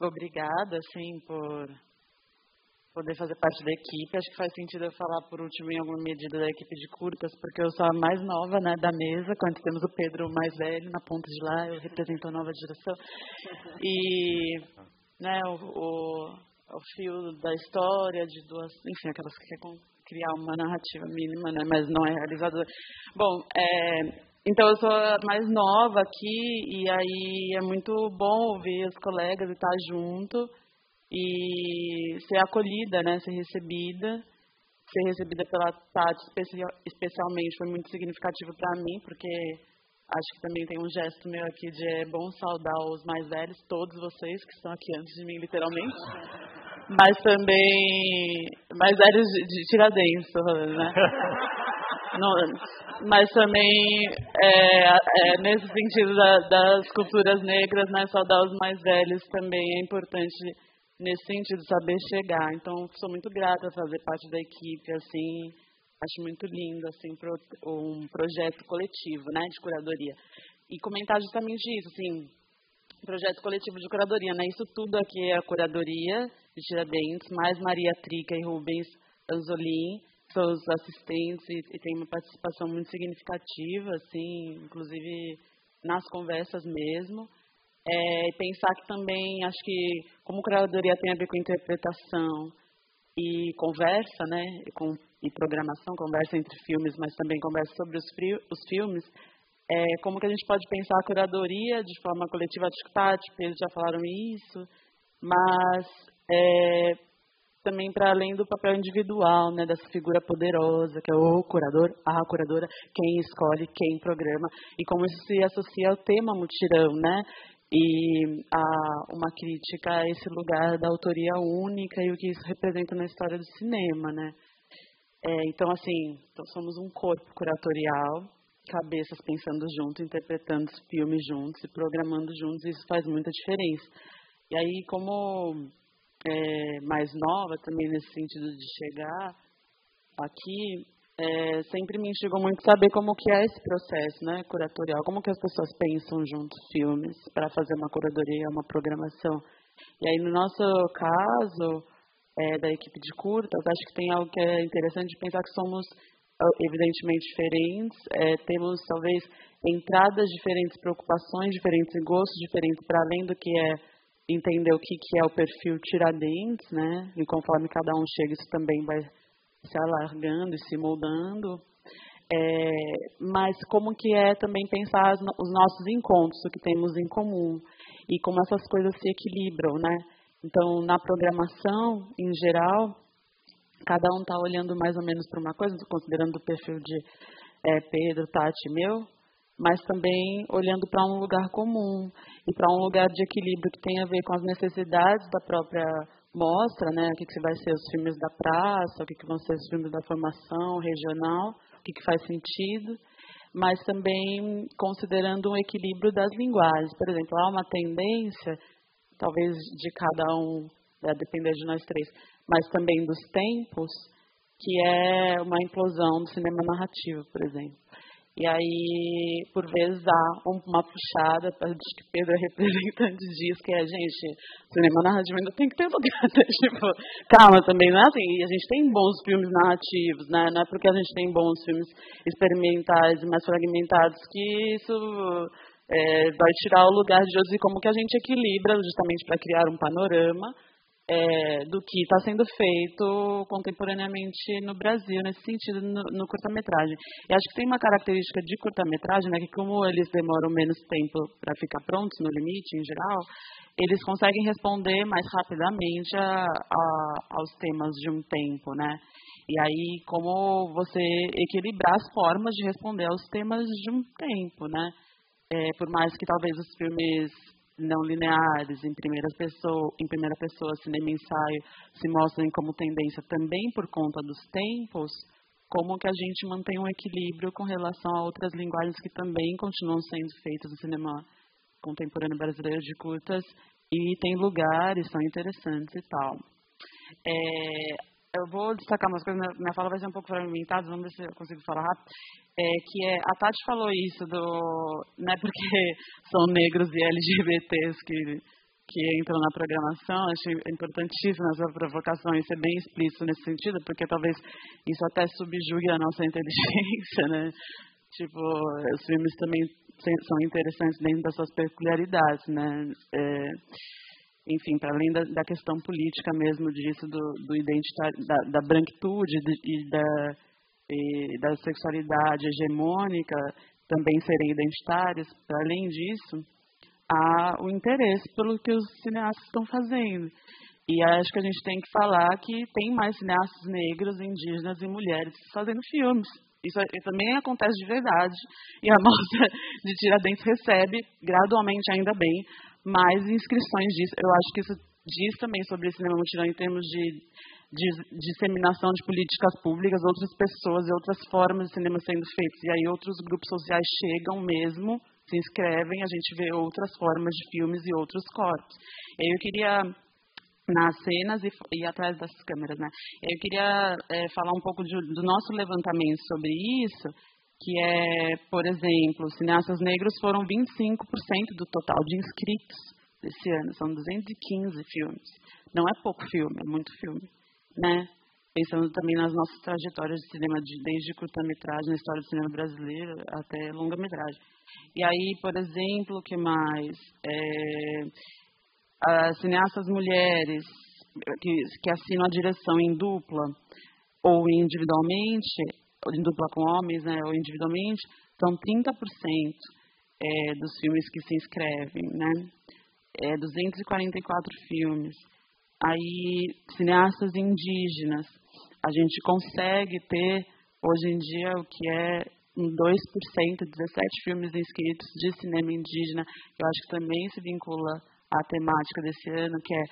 obrigada, assim, por poder fazer parte da equipe. Acho que faz sentido eu falar por último em alguma medida da equipe de curtas, porque eu sou a mais nova né, da mesa, quando temos o Pedro mais velho na ponta de lá, eu represento a nova geração. E né, o, o, o fio da história, de duas, enfim, aquelas que querem criar uma narrativa mínima, né, mas não é realizadora. Bom, é, então eu sou a mais nova aqui e aí é muito bom ouvir os colegas e estar junto e ser acolhida, né, ser recebida, ser recebida pela Tati especialmente foi muito significativo para mim, porque acho que também tem um gesto meu aqui de é bom saudar os mais velhos, todos vocês que estão aqui antes de mim, literalmente, (laughs) mas também mais velhos de, de Tiradentes, tô falando, né? (laughs) mas também é, é, nesse sentido da, das culturas negras, né, saudar os mais velhos também é importante nesse sentido, saber chegar. Então, sou muito grata a fazer parte da equipe, assim, acho muito lindo, assim, pro, um projeto coletivo, né, de curadoria. E comentar justamente isso, assim, projeto coletivo de curadoria, né, isso tudo aqui é a curadoria de Tiradentes, mais Maria Trica e Rubens Anzolin, são os assistentes e, e tem uma participação muito significativa, assim, inclusive nas conversas mesmo. É, pensar que também, acho que como curadoria tem a ver com interpretação e conversa, né, com, e programação, conversa entre filmes, mas também conversa sobre os, frio, os filmes, é, como que a gente pode pensar a curadoria de forma coletiva, acho que Pedro já falaram isso, mas é, também para além do papel individual, né, dessa figura poderosa, que é o curador, a curadora, quem escolhe, quem programa, e como isso se associa ao tema mutirão, né, e a, uma crítica a esse lugar da autoria única e o que isso representa na história do cinema, né? É, então, assim, então somos um corpo curatorial, cabeças pensando junto, interpretando os filmes juntos e programando juntos, e isso faz muita diferença. E aí, como é, mais nova também nesse sentido de chegar aqui, é, sempre me instigou muito saber como que é esse processo, né, curatorial, como que as pessoas pensam juntos filmes para fazer uma curadoria, uma programação. E aí no nosso caso é, da equipe de curtas, acho que tem algo que é interessante de pensar que somos evidentemente diferentes, é, temos talvez entradas diferentes, preocupações diferentes e gostos diferentes para além do que é entender o que, que é o perfil Tiradentes, né? E conforme cada um chega, isso também vai se alargando e se moldando, é, mas como que é também pensar os nossos encontros, o que temos em comum e como essas coisas se equilibram, né? Então, na programação, em geral, cada um está olhando mais ou menos para uma coisa, considerando o perfil de é, Pedro, Tati e meu, mas também olhando para um lugar comum e para um lugar de equilíbrio que tem a ver com as necessidades da própria mostra, né, o que, que vai ser os filmes da praça, o que, que vão ser os filmes da formação regional, o que, que faz sentido, mas também considerando um equilíbrio das linguagens. Por exemplo, há uma tendência, talvez de cada um, a depender de nós três, mas também dos tempos, que é uma implosão do cinema narrativo, por exemplo. E aí, por vezes, há uma puxada, acho que Pedro é representante disso, que é, gente, cinema narrativo ainda tem que ter lugar. (laughs) Né? tipo, calma também, não é assim, a gente tem bons filmes narrativos, né? Não é porque a gente tem bons filmes experimentais e mais fragmentados que isso é, vai tirar o lugar de outros e como que a gente equilibra justamente para criar um panorama é, do que está sendo feito contemporaneamente no Brasil, nesse sentido, no, no curta-metragem. E acho que tem uma característica de curta-metragem, né, que como eles demoram menos tempo para ficar prontos, no limite, em geral, eles conseguem responder mais rapidamente a, a, aos temas de um tempo, né? E aí, como você equilibrar as formas de responder aos temas de um tempo, né? É, por mais que talvez os filmes não lineares, em primeira pessoa, em primeira pessoa, cinema ensaio, se mostrem como tendência também por conta dos tempos, como que a gente mantém um equilíbrio com relação a outras linguagens que também continuam sendo feitas no cinema contemporâneo brasileiro de curtas e tem lugares, são interessantes e tal. É, eu vou destacar umas coisas, minha fala vai ser um pouco fragmentada, vamos ver se eu consigo falar rápido. É, que é, a Tati falou isso do, não é porque (laughs) são negros e LGBTs que, que entram na programação, acho importantíssima essa provocação e ser bem explícito nesse sentido, porque talvez isso até subjugue a nossa (laughs) inteligência, né? Tipo, os filmes também são interessantes dentro das suas peculiaridades, né? É, enfim, para além da, da, questão política mesmo disso, do, do da, da branquitude e da, e da sexualidade hegemônica também serem identitárias, para além disso, há o interesse pelo que os cineastas estão fazendo. E acho que a gente tem que falar que tem mais cineastas negros, indígenas e mulheres fazendo filmes. Isso também acontece de verdade. E a (laughs) Mostra de Tiradentes recebe, gradualmente ainda bem, mais inscrições disso. Eu acho que isso diz também sobre o cinema mutirão em termos de, de, disseminação de políticas públicas, outras pessoas e outras formas de cinema sendo feitos. E aí outros grupos sociais chegam mesmo, se inscrevem, a gente vê outras formas de filmes e outros corpos. Eu queria nas cenas e, e, atrás das câmeras, né? Eu queria é, falar um pouco de, do nosso levantamento sobre isso, que é, por exemplo, cineastas negros foram 25% do total de inscritos desse ano, são 215 filmes. Não é pouco filme, é muito filme, né? Pensando também nas nossas trajetórias de cinema, de, desde curta-metragem, na história do cinema brasileiro, até longa-metragem. E aí, por exemplo, o que mais? É, as cineastas mulheres que, que assinam a direção em dupla ou individualmente, em dupla com homens, né, ou individualmente, são 30% é, dos filmes que se inscrevem, né? É, 244 filmes. Aí, cineastas indígenas, a gente consegue ter, hoje em dia, o que é um 2%, 17 filmes inscritos de cinema indígena, eu acho que também se vincula à temática desse ano, que é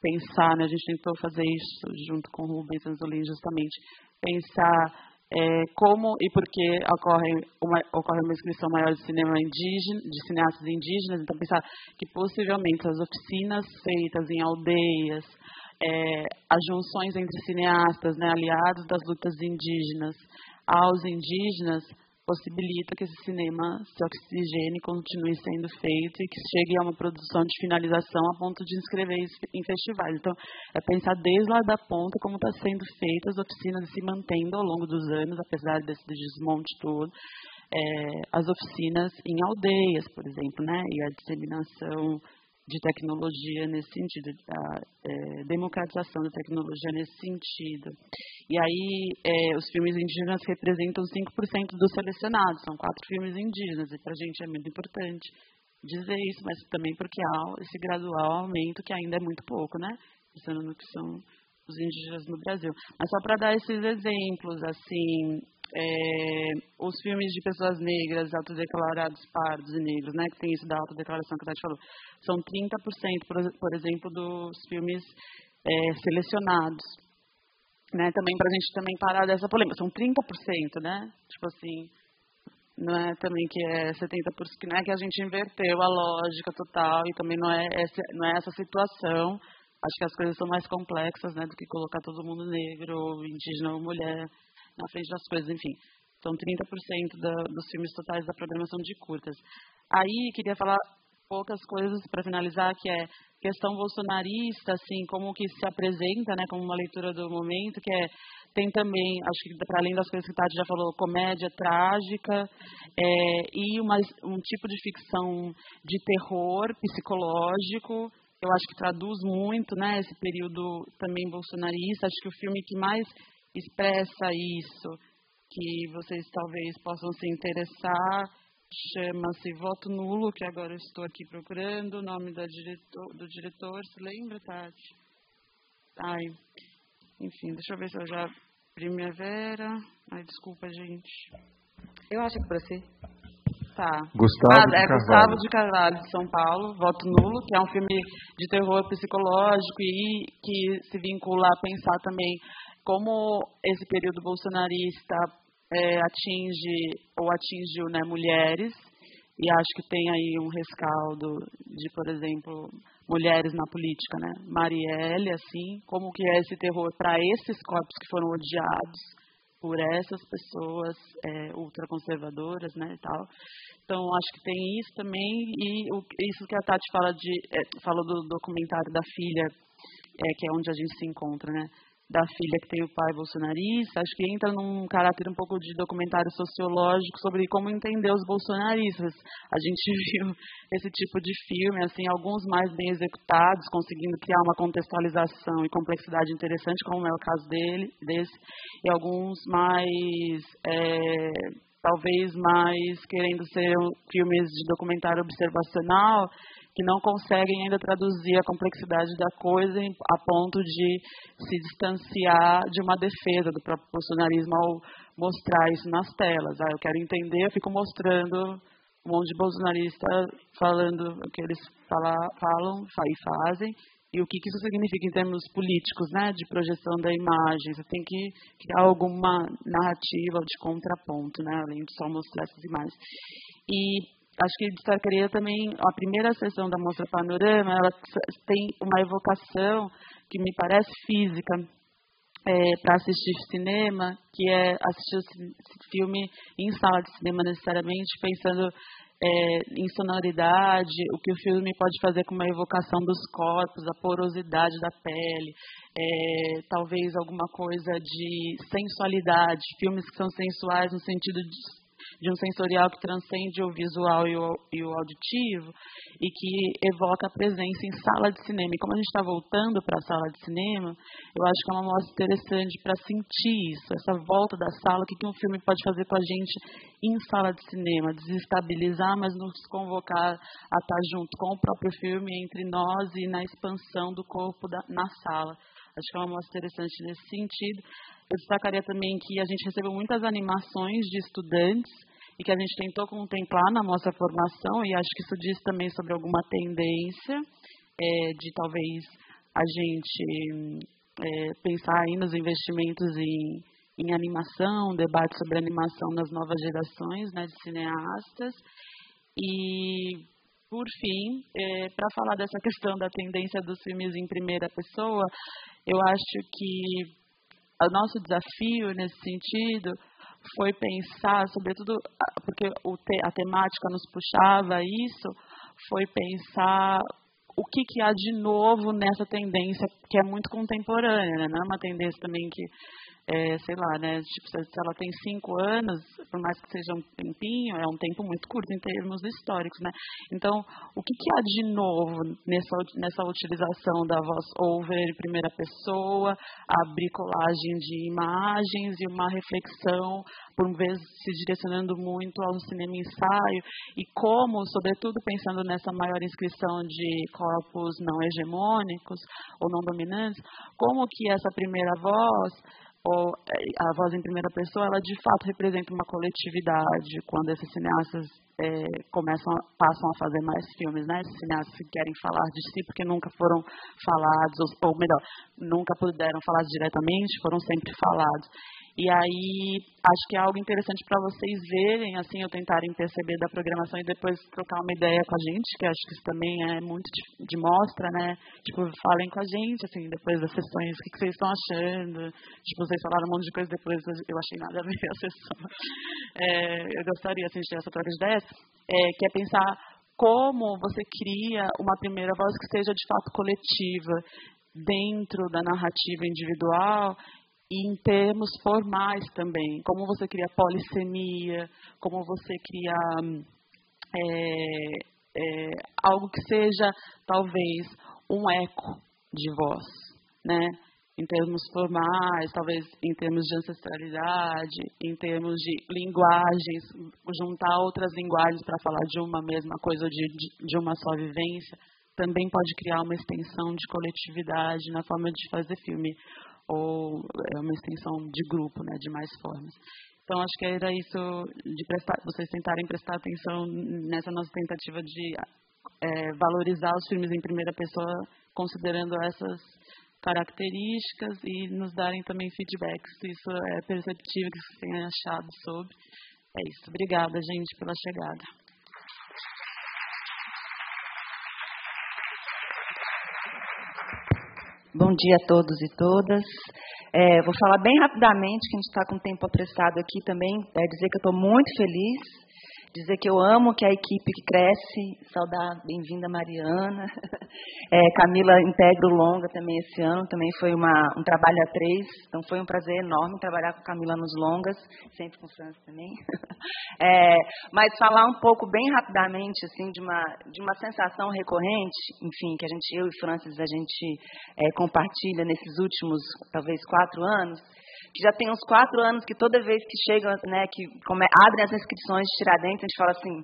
pensar, né, a gente tentou fazer isso junto com Rubens Anzolin, justamente, pensar é, como e por que ocorre uma, ocorre uma inscrição maior de cinema indígena, de cineastas indígenas. Então, pensar que possivelmente as oficinas feitas em aldeias, é, as junções entre cineastas, né, aliados das lutas indígenas, aos indígenas, possibilita que esse cinema se oxigene, continue sendo feito e que chegue a uma produção de finalização a ponto de inscrever isso em festivais. Então, é pensar desde lá da ponta como está sendo feita as oficinas se mantendo ao longo dos anos, apesar desse desmonte todo. É, as oficinas em aldeias, por exemplo, né, e a disseminação de tecnologia nesse sentido, a é, democratização da tecnologia nesse sentido. E aí, é, os filmes indígenas representam 5% dos selecionados, são quatro filmes indígenas, e para a gente é muito importante dizer isso, mas também porque há esse gradual aumento que ainda é muito pouco, né? Pensando no que são os indígenas no Brasil. Mas só para dar esses exemplos, assim, é, os filmes de pessoas negras, autodeclarados pardos e negros, né, que tem isso da autodeclaração que a gente falou, são 30%, por, por exemplo, dos filmes é, selecionados. Né, também para a gente também parar dessa polêmica, são 30%, né? Tipo assim, não é também que é 70%, que não é que a gente inverteu a lógica total e também não é essa, não é essa situação. Acho que as coisas são mais complexas, né, do que colocar todo mundo negro, indígena ou mulher na frente das coisas, enfim. São 30% da, dos filmes totais da programação de curtas. Aí, queria falar poucas coisas para finalizar, que é questão bolsonarista, assim, como que se apresenta, né, como uma leitura do momento, que é tem também, acho que para além das coisas que a Tati já falou, comédia trágica é, e uma, um tipo de ficção de terror psicológico. Eu acho que traduz muito, né, esse período também bolsonarista. Acho que o filme que mais expressa isso, que vocês talvez possam se interessar, chama-se Voto Nulo, que agora eu estou aqui procurando o nome da diretor, do diretor. Se lembra, Tati? Ai, enfim, deixa eu ver se eu já. Primavera. Ai, desculpa, gente. Eu acho que para si. Tá. Gustavo ah, de é Carvalho. Gustavo de Carvalho, de São Paulo, Voto Nulo, que é um filme de terror psicológico e que se vincula a pensar também como esse período bolsonarista é, atinge ou atingiu né, mulheres e acho que tem aí um rescaldo de, por exemplo, mulheres na política, né? Marielle, assim, como que é esse terror para esses corpos que foram odiados por essas pessoas é, ultraconservadoras, né, e tal. Então, acho que tem isso também e o, isso que a Tati fala de, é, falou do documentário da filha, é, que é onde a gente se encontra, né? Da filha que tem o pai bolsonarista, acho que entra num caráter um pouco de documentário sociológico sobre como entender os bolsonaristas. A gente (laughs) viu esse tipo de filme, assim, alguns mais bem executados, conseguindo criar uma contextualização e complexidade interessante, como é o caso dele, desse, e alguns mais é, talvez mais querendo ser filmes de documentário observacional que não conseguem ainda traduzir a complexidade da coisa a ponto de se distanciar de uma defesa do próprio bolsonarismo ao mostrar isso nas telas. Ah, eu quero entender, eu fico mostrando um monte de bolsonarista falando o que eles fala, falam e fazem e o que, que isso significa em termos políticos, né, de projeção da imagem. Você tem que criar alguma narrativa de contraponto, né, além de só mostrar essas imagens. E acho que destacaria também a primeira sessão da Mostra Panorama, ela tem uma evocação que me parece física é, para assistir cinema, que é assistir o filme em sala de cinema necessariamente, pensando é, em sonoridade, o que o filme pode fazer com uma evocação dos corpos, a porosidade da pele, é, talvez alguma coisa de sensualidade, filmes que são sensuais no sentido de de um sensorial que transcende o visual e o, e o auditivo e que evoca a presença em sala de cinema. E como a gente está voltando para a sala de cinema, eu acho que é uma mostra interessante para sentir isso, essa volta da sala, o que, que um filme pode fazer com a gente em sala de cinema, desestabilizar, mas nos convocar a estar tá junto com o próprio filme, entre nós e na expansão do corpo da, na sala. Acho que é uma mostra interessante nesse sentido. Eu destacaria também que a gente recebeu muitas animações de estudantes e que a gente tentou contemplar na nossa formação, e acho que isso diz também sobre alguma tendência é, de talvez a gente é, pensar aí nos investimentos em, em animação, debate sobre animação nas novas gerações né, de cineastas. E, por fim, é, para falar dessa questão da tendência dos filmes em primeira pessoa, eu acho que o nosso desafio nesse sentido foi pensar, sobretudo porque a temática nos puxava isso, foi pensar o que, que há de novo nessa tendência que é muito contemporânea, né? não é uma tendência também que é, sei lá, né, tipo, se ela tem cinco anos, por mais que seja um tempinho, é um tempo muito curto em termos históricos, né? Então, o que, que há de novo nessa, nessa utilização da voz over em primeira pessoa, a bricolagem de imagens e uma reflexão, por vezes se direcionando muito ao cinema ensaio, e como, sobretudo pensando nessa maior inscrição de corpos não hegemônicos ou não dominantes, como que essa primeira voz ou é, a voz em primeira pessoa, ela de fato representa uma coletividade quando esses cineastas é, começam, passam a fazer mais filmes, né? Esses cineastas que querem falar de si porque nunca foram falados, ou, ou melhor, nunca puderam falar diretamente, foram sempre falados. E aí, acho que é algo interessante para vocês verem, assim, ou tentarem perceber da programação e depois trocar uma ideia com a gente, que acho que isso também é muito de, de mostra, né? Tipo, falem com a gente, assim, depois das sessões, o que, que vocês estão achando. Tipo, vocês falaram um monte de coisa, depois eu achei nada a ver (laughs) a sessão. É, eu gostaria, assim, de ter essa troca de ideias, é, que é pensar como você cria uma primeira voz que seja de fato coletiva dentro da narrativa individual e em termos formais também, como você cria polissemia, como você cria é, é, algo que seja talvez um eco de voz, né? Em termos formais, talvez em termos de ancestralidade, em termos de linguagens, juntar outras linguagens para falar de uma mesma coisa, de, de, de uma só vivência, também pode criar uma extensão de coletividade na forma de fazer filme ou é uma extensão de grupo, né, de mais formas. Então acho que era isso de prestar, vocês tentarem prestar atenção nessa nossa tentativa de é, valorizar os filmes em primeira pessoa, considerando essas características e nos darem também feedbacks se isso é perceptível, que vocês tenham achado sobre. É isso. Obrigada, gente, pela chegada. Bom dia a todos e todas. É, vou falar bem rapidamente, que a gente está com tempo apressado aqui também, é dizer que eu estou muito feliz dizer que eu amo que a equipe que cresce, saudar bem-vinda Mariana, (laughs) é, Camila integra o Longa também esse ano, também foi uma, um trabalho a três, então foi um prazer enorme trabalhar com Camila nos Longas, sempre com França também. (laughs) É, mas falar um pouco bem rapidamente assim de uma de uma sensação recorrente, enfim, que a gente eu e Francis a gente é, compartilha nesses últimos talvez quatro anos já tem uns quatro anos que toda vez que chegam, né, que abrem as inscrições de Tiradentes, a gente fala assim,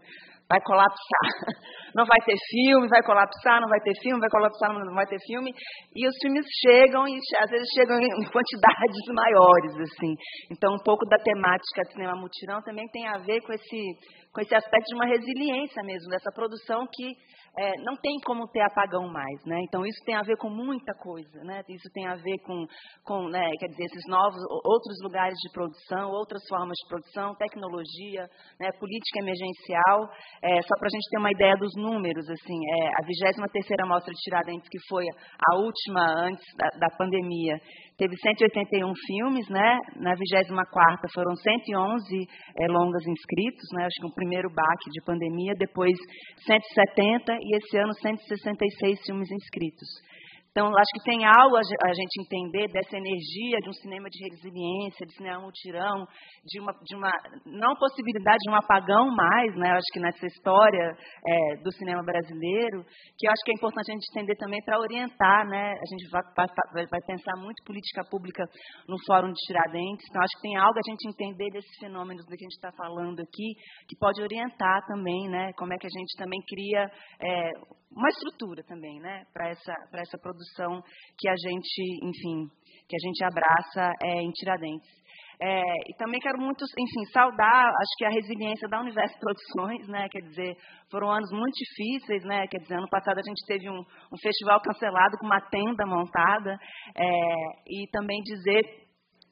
vai colapsar. (laughs) Não vai ter filme, vai colapsar, não vai ter filme, vai colapsar, não vai ter filme. E os filmes chegam e às vezes chegam em (laughs) quantidades (laughs) maiores, assim. Então, um pouco da temática de cinema mutirão também tem a ver com esse com esse aspecto de uma resiliência mesmo dessa produção que é, não tem como ter apagão mais, né? Então isso tem a ver com muita coisa, né? Isso tem a ver com, com né, quer dizer, esses novos outros lugares de produção, outras formas de produção, tecnologia, né, política emergencial. É, só para a gente ter uma ideia dos números, assim, é, a 23 terceira mostra de Tiradentes, que foi a última antes da, da pandemia, teve 181 filmes, né? Na 24 foram 111 é, longas inscritos, né? Acho que um primeiro baque de pandemia, depois 170 e esse ano 166 filmes inscritos. Então, acho que tem algo a gente entender dessa energia de um cinema de resiliência, de cinema mutirão, de uma, de uma não possibilidade de um apagão mais, né? Acho que nessa história é, do cinema brasileiro, que eu acho que é importante a gente entender também para orientar, né? A gente vai, vai, vai, pensar muito política pública no Fórum de Tiradentes, então acho que tem algo a gente entender desses fenômenos do que a gente está falando aqui, que pode orientar também, né? Como é que a gente também cria é, uma estrutura também, né, para essa para essa produção que a gente, enfim, que a gente abraça é, em Tiradentes. É, e também quero muito, enfim, saudar, acho que a resiliência da Universo (laughs) Produções, né, quer dizer, foram anos muito difíceis, né, quer dizer, ano passado a gente teve um, um festival cancelado com uma tenda montada, é, e também dizer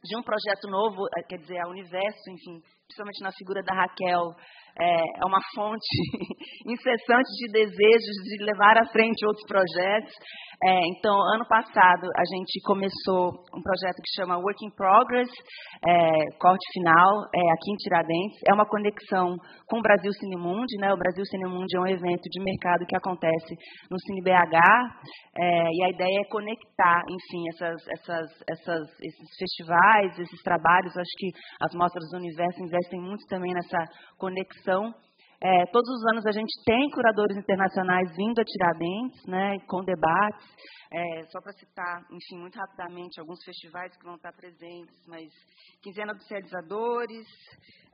de um projeto novo, quer dizer, a Universo, enfim, principalmente na figura da Raquel, é, é uma fonte (laughs) incessante de desejos de levar à frente outros projetos. É, então, ano passado, a gente começou um projeto que chama Work in Progress, é, corte final, é, aqui em Tiradentes. É uma conexão com o Brasil Cinemundi. Né? O Brasil Cinemundi é um evento de mercado que acontece no Cine BH, é, e a ideia é conectar, enfim, essas, essas, essas, esses festivais, esses trabalhos. Acho que as mostras do universo investem muito também nessa conexão é, todos os anos a gente tem curadores internacionais vindo a Tiradentes, né, com debates. É, só para citar, enfim, muito rapidamente, alguns festivais que vão estar presentes, mas Quinzena dos Realizadores,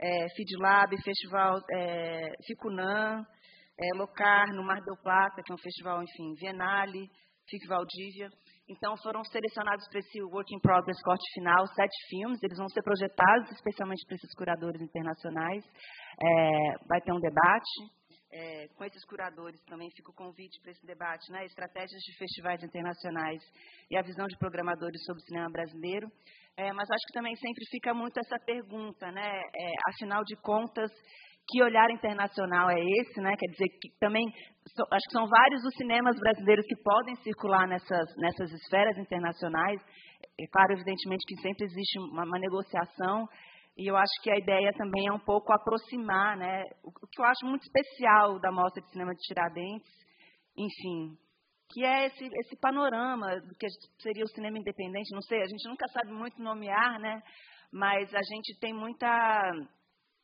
é, FeedLab, Festival é, Ficunã, é, Locar, no Mar del Plata, que é um festival, enfim, Bienale, FIC Valdívia. Então, foram selecionados para esse Work in Progress corte final sete filmes. Eles vão ser projetados especialmente para esses curadores internacionais. É, vai ter um debate. É, com esses curadores também fica o convite para esse debate, né? Estratégias de festivais internacionais e a visão de programadores sobre o cinema brasileiro. É, mas acho que também sempre fica muito essa pergunta, né? É, afinal de contas, que olhar internacional é esse, né? Quer dizer que também acho que são vários os cinemas brasileiros que podem circular nessas nessas esferas internacionais. É claro, evidentemente que sempre existe uma, uma negociação e eu acho que a ideia também é um pouco aproximar, né? O, o que eu acho muito especial da mostra de cinema de Tiradentes, enfim, que é esse, esse panorama do que seria o cinema independente. Não sei, a gente nunca sabe muito nomear, né? Mas a gente tem muita.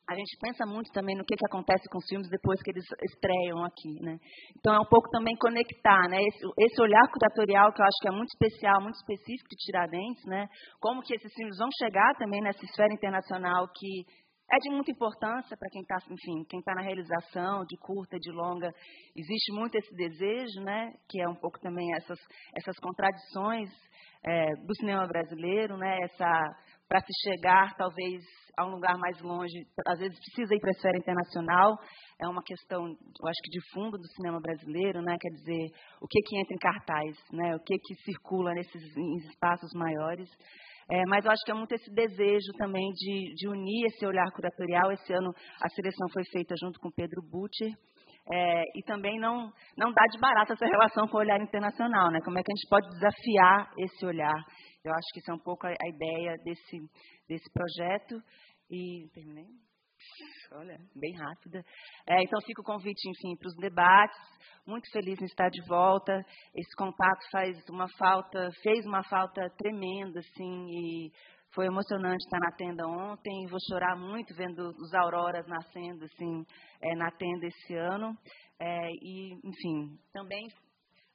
A gente pensa muito também no que, que acontece com os filmes depois que eles estreiam aqui, né? Então é um pouco também conectar, né? Esse, esse olhar curatorial que eu acho que é muito especial, muito específico de Tiradentes, né? Como que esses filmes vão chegar também nessa esfera internacional que é de muita importância para quem está, enfim, quem está na realização de curta, de longa. Existe muito esse desejo, né, que é um pouco também essas essas contradições é, do cinema brasileiro, né, essa para se chegar talvez a um lugar mais longe, às vezes precisa ir para a esfera internacional. É uma questão, eu acho que de fundo do cinema brasileiro, né, quer dizer, o que que entra em cartaz, né, o que que circula nesses espaços maiores. É, mas eu acho que é muito esse desejo também de, de, unir esse olhar curatorial. Esse ano a seleção foi feita junto com Pedro Butcher. É, e também não, não dá de barato essa relação com o olhar internacional, né? Como é que a gente pode desafiar esse olhar? Eu acho que isso é um pouco a, a ideia desse, desse projeto. E terminei? Olha, bem rápida. É, então fica o convite, enfim, para os debates. Muito feliz em estar de volta. Esse contato faz uma falta, fez uma falta tremenda, assim, e foi emocionante estar na tenda ontem. Vou chorar muito vendo os auroras nascendo, assim, é, na tenda esse ano. É, e, enfim, também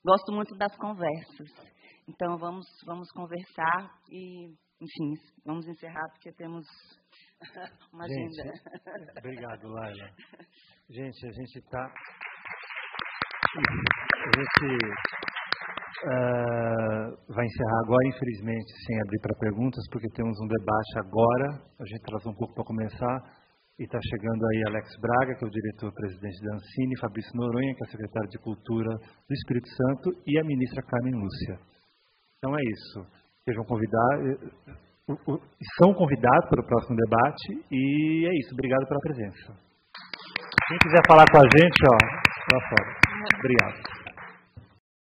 gosto muito das conversas. Então vamos, vamos conversar e, enfim, vamos encerrar porque temos (laughs) uma gente, agenda. Obrigado, Laila. (laughs) Gente, a gente está. A gente uh, vai encerrar agora, infelizmente, sem abrir para perguntas, porque temos um debate agora. A gente atrasou um pouco para começar. E está chegando aí Alex Braga, que é o diretor-presidente da Ancine, Fabrício Noronha, que é secretário de Cultura do Espírito Santo, e a ministra Carmen Lúcia. Então é isso. Sejam convidados são convidados para o próximo debate e é isso. Obrigado pela presença. Quem quiser falar com a gente, ó, lá fora. Obrigado.